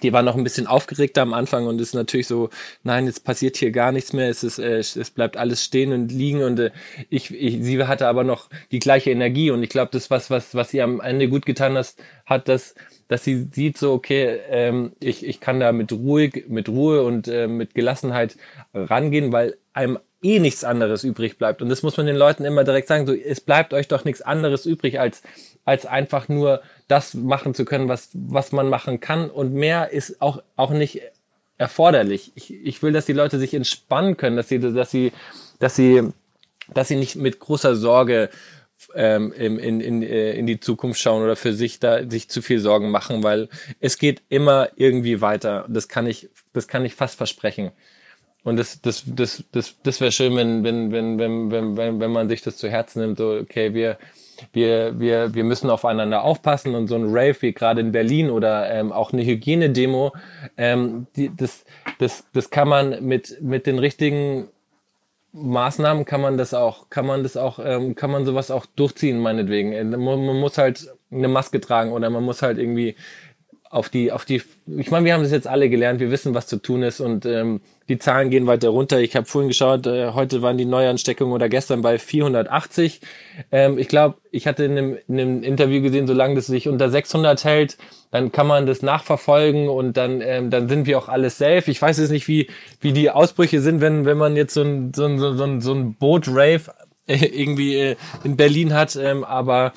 die war noch ein bisschen aufgeregter am Anfang und ist natürlich so, nein, jetzt passiert hier gar nichts mehr, es ist, äh, es bleibt alles stehen und liegen und äh, ich, ich, sie hatte aber noch die gleiche Energie und ich glaube, das was, was, was ihr am Ende gut getan hast, hat, dass dass sie sieht so, okay, ähm, ich, ich kann da mit ruhig, mit Ruhe und äh, mit Gelassenheit rangehen, weil einem eh nichts anderes übrig bleibt. Und das muss man den Leuten immer direkt sagen, so, es bleibt euch doch nichts anderes übrig, als, als einfach nur das machen zu können, was, was man machen kann. Und mehr ist auch, auch nicht erforderlich. Ich, ich will, dass die Leute sich entspannen können, dass sie, dass sie, dass sie, dass sie nicht mit großer Sorge ähm, in, in, äh, in die Zukunft schauen oder für sich da sich zu viel Sorgen machen, weil es geht immer irgendwie weiter. Das kann ich, das kann ich fast versprechen. Und das, das, das, das, das wäre schön, wenn, wenn, wenn, wenn, wenn, wenn, wenn man sich das zu Herzen nimmt, so, okay, wir, wir, wir, wir müssen aufeinander aufpassen und so ein Rave wie gerade in Berlin oder ähm, auch eine Hygienedemo, ähm, die, das, das, das kann man mit, mit den richtigen Maßnahmen kann man das auch, kann man das auch, ähm, kann man sowas auch durchziehen, meinetwegen. Äh, man, man muss halt eine Maske tragen oder man muss halt irgendwie auf die, auf die, ich meine, wir haben das jetzt alle gelernt, wir wissen, was zu tun ist und ähm, die Zahlen gehen weiter runter. Ich habe vorhin geschaut, äh, heute waren die Neuansteckungen oder gestern bei 480. Ähm, ich glaube, ich hatte in einem, in Interview gesehen, solange das sich unter 600 hält, dann kann man das nachverfolgen und dann, ähm, dann sind wir auch alles safe. Ich weiß jetzt nicht, wie, wie die Ausbrüche sind, wenn, wenn man jetzt so ein, so ein, so ein, so ein Boot-Rave äh, irgendwie äh, in Berlin hat, ähm, aber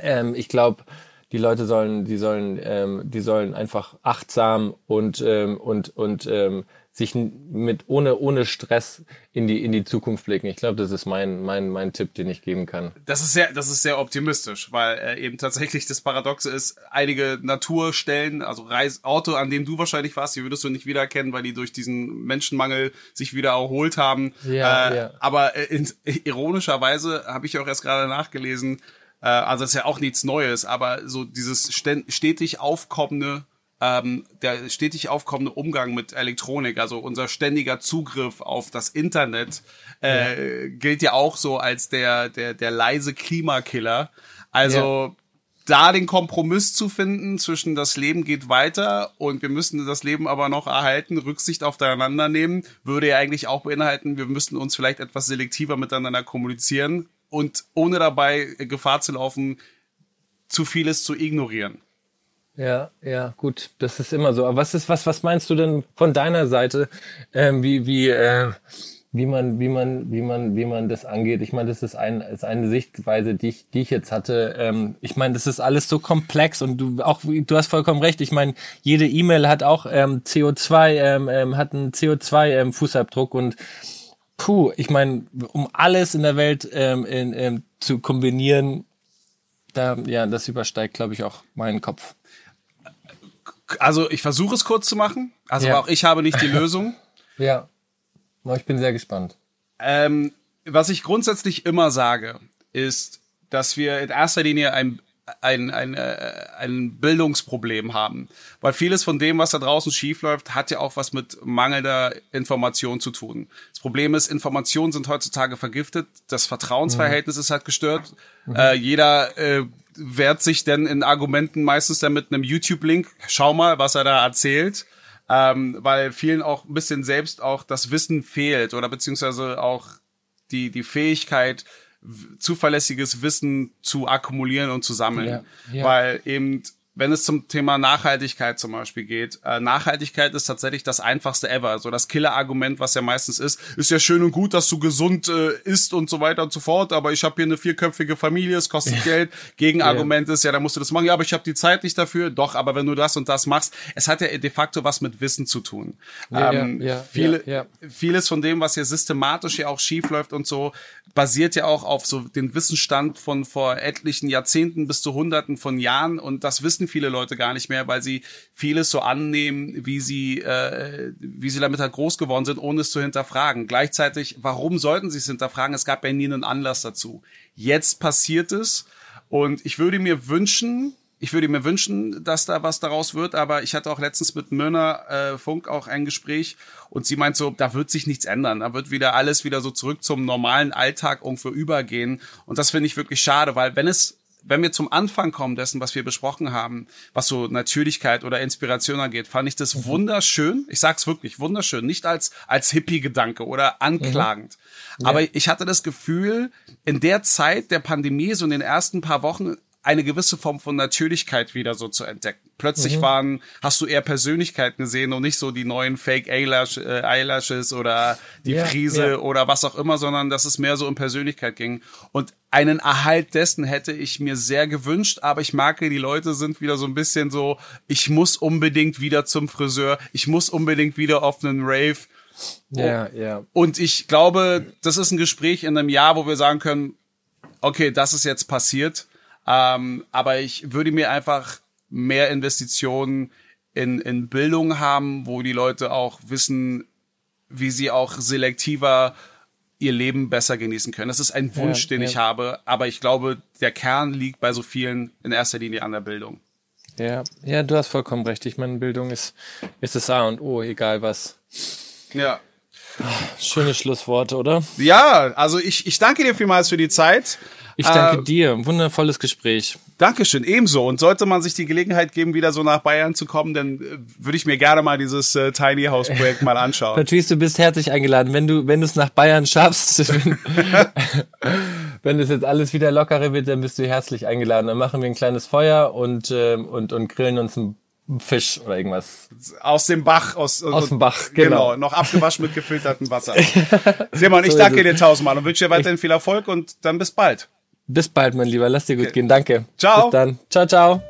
ähm, ich glaube, die Leute sollen, die sollen, ähm, die sollen einfach achtsam und ähm, und und ähm, sich mit ohne ohne Stress in die in die Zukunft blicken. Ich glaube, das ist mein mein mein Tipp, den ich geben kann. Das ist sehr das ist sehr optimistisch, weil äh, eben tatsächlich das Paradoxe ist, einige Naturstellen, also Reisorte, an denen du wahrscheinlich warst, die würdest du nicht wiedererkennen, weil die durch diesen Menschenmangel sich wieder erholt haben. Ja, äh, ja. Aber äh, in, ironischerweise habe ich auch erst gerade nachgelesen äh, also das ist ja auch nichts Neues, aber so dieses stetig aufkommende ähm, der stetig aufkommende Umgang mit Elektronik, also unser ständiger Zugriff auf das Internet, äh, ja. gilt ja auch so als der, der, der leise Klimakiller. Also ja. da den Kompromiss zu finden zwischen das Leben geht weiter und wir müssen das Leben aber noch erhalten, Rücksicht aufeinander nehmen, würde ja eigentlich auch beinhalten, wir müssten uns vielleicht etwas selektiver miteinander kommunizieren, und ohne dabei Gefahr zu laufen, zu vieles zu ignorieren. Ja, ja, gut, das ist immer so. Aber was ist, was, was meinst du denn von deiner Seite, ähm, wie, wie, äh, wie man, wie man, wie man, wie man das angeht? Ich meine, das ist, ein, ist eine Sichtweise, die ich, die ich jetzt hatte. Ähm, ich meine, das ist alles so komplex und du auch, du hast vollkommen recht. Ich meine, jede E-Mail hat auch ähm, CO2, ähm, ähm, hat einen CO2-Fußabdruck ähm, und puh, ich meine, um alles in der Welt ähm, in, ähm, zu kombinieren, da, ja, das übersteigt, glaube ich, auch meinen Kopf. Also ich versuche es kurz zu machen. Also ja. auch ich habe nicht die Lösung. ja, ich bin sehr gespannt. Ähm, was ich grundsätzlich immer sage, ist, dass wir in erster Linie ein ein, ein, äh, ein Bildungsproblem haben. Weil vieles von dem, was da draußen schiefläuft, hat ja auch was mit mangelnder Information zu tun. Das Problem ist, Informationen sind heutzutage vergiftet, das Vertrauensverhältnis mhm. ist halt gestört. Mhm. Äh, jeder äh, wehrt sich denn in Argumenten meistens dann mit einem YouTube-Link. Schau mal, was er da erzählt. Ähm, weil vielen auch ein bisschen selbst auch das Wissen fehlt oder beziehungsweise auch die, die Fähigkeit, zuverlässiges Wissen zu akkumulieren und zu sammeln. Ja, ja. Weil eben wenn es zum Thema Nachhaltigkeit zum Beispiel geht, äh, Nachhaltigkeit ist tatsächlich das einfachste ever. So das Killer-Argument, was ja meistens ist, ist ja schön und gut, dass du gesund äh, isst und so weiter und so fort, aber ich habe hier eine vierköpfige Familie, es kostet ja. Geld. Gegenargument ja. ist, ja, da musst du das machen. Ja, aber ich habe die Zeit nicht dafür. Doch, aber wenn du das und das machst, es hat ja de facto was mit Wissen zu tun. Ja, ähm, ja, viele, Vieles von dem, was hier systematisch ja auch schief läuft und so, basiert ja auch auf so den Wissensstand von vor etlichen Jahrzehnten bis zu Hunderten von Jahren und das Wissen wissen viele Leute gar nicht mehr, weil sie vieles so annehmen, wie sie, äh, wie sie damit halt groß geworden sind, ohne es zu hinterfragen. Gleichzeitig, warum sollten sie es hinterfragen? Es gab ja nie einen Anlass dazu. Jetzt passiert es und ich würde mir wünschen, ich würde mir wünschen, dass da was daraus wird, aber ich hatte auch letztens mit Myrna äh, Funk auch ein Gespräch und sie meint so, da wird sich nichts ändern, da wird wieder alles wieder so zurück zum normalen Alltag irgendwo übergehen und das finde ich wirklich schade, weil wenn es wenn wir zum Anfang kommen dessen, was wir besprochen haben, was so Natürlichkeit oder Inspiration angeht, fand ich das mhm. wunderschön. Ich sag's wirklich, wunderschön. Nicht als, als Hippie-Gedanke oder anklagend. Mhm. Ja. Aber ich hatte das Gefühl, in der Zeit der Pandemie, so in den ersten paar Wochen, eine gewisse Form von Natürlichkeit wieder so zu entdecken. Plötzlich mhm. waren, hast du eher Persönlichkeiten gesehen und nicht so die neuen Fake Eyelash, äh, Eyelashes oder die yeah, Friese yeah. oder was auch immer, sondern dass es mehr so um Persönlichkeit ging. Und einen Erhalt dessen hätte ich mir sehr gewünscht, aber ich merke, die Leute sind wieder so ein bisschen so, ich muss unbedingt wieder zum Friseur, ich muss unbedingt wieder auf einen Rave. Ja, ja. Und ich glaube, das ist ein Gespräch in einem Jahr, wo wir sagen können, okay, das ist jetzt passiert ähm, aber ich würde mir einfach mehr Investitionen in, in Bildung haben, wo die Leute auch wissen, wie sie auch selektiver ihr Leben besser genießen können. Das ist ein Wunsch, ja, den ja. ich habe, aber ich glaube, der Kern liegt bei so vielen in erster Linie an der Bildung. Ja, ja, du hast vollkommen recht. Ich meine, Bildung ist, ist das A und O, egal was. Ja. Schöne Schlussworte, oder? Ja, also ich, ich danke dir vielmals für die Zeit. Ich danke äh, dir. Wundervolles Gespräch. Dankeschön, ebenso. Und sollte man sich die Gelegenheit geben, wieder so nach Bayern zu kommen, dann äh, würde ich mir gerne mal dieses äh, Tiny House Projekt mal anschauen. Patrice, du bist herzlich eingeladen. Wenn du, wenn du es nach Bayern schaffst, wenn, es jetzt alles wieder lockerer wird, dann bist du herzlich eingeladen. Dann machen wir ein kleines Feuer und, äh, und, und grillen uns ein Fisch oder irgendwas. Aus dem Bach. Aus, aus dem Bach, genau. genau. Noch abgewaschen mit gefiltertem Wasser. Simon, ich so danke dir tausendmal und wünsche dir weiterhin viel Erfolg und dann bis bald. Bis bald, mein Lieber. Lass dir gut okay. gehen. Danke. Ciao. Bis dann. Ciao, ciao.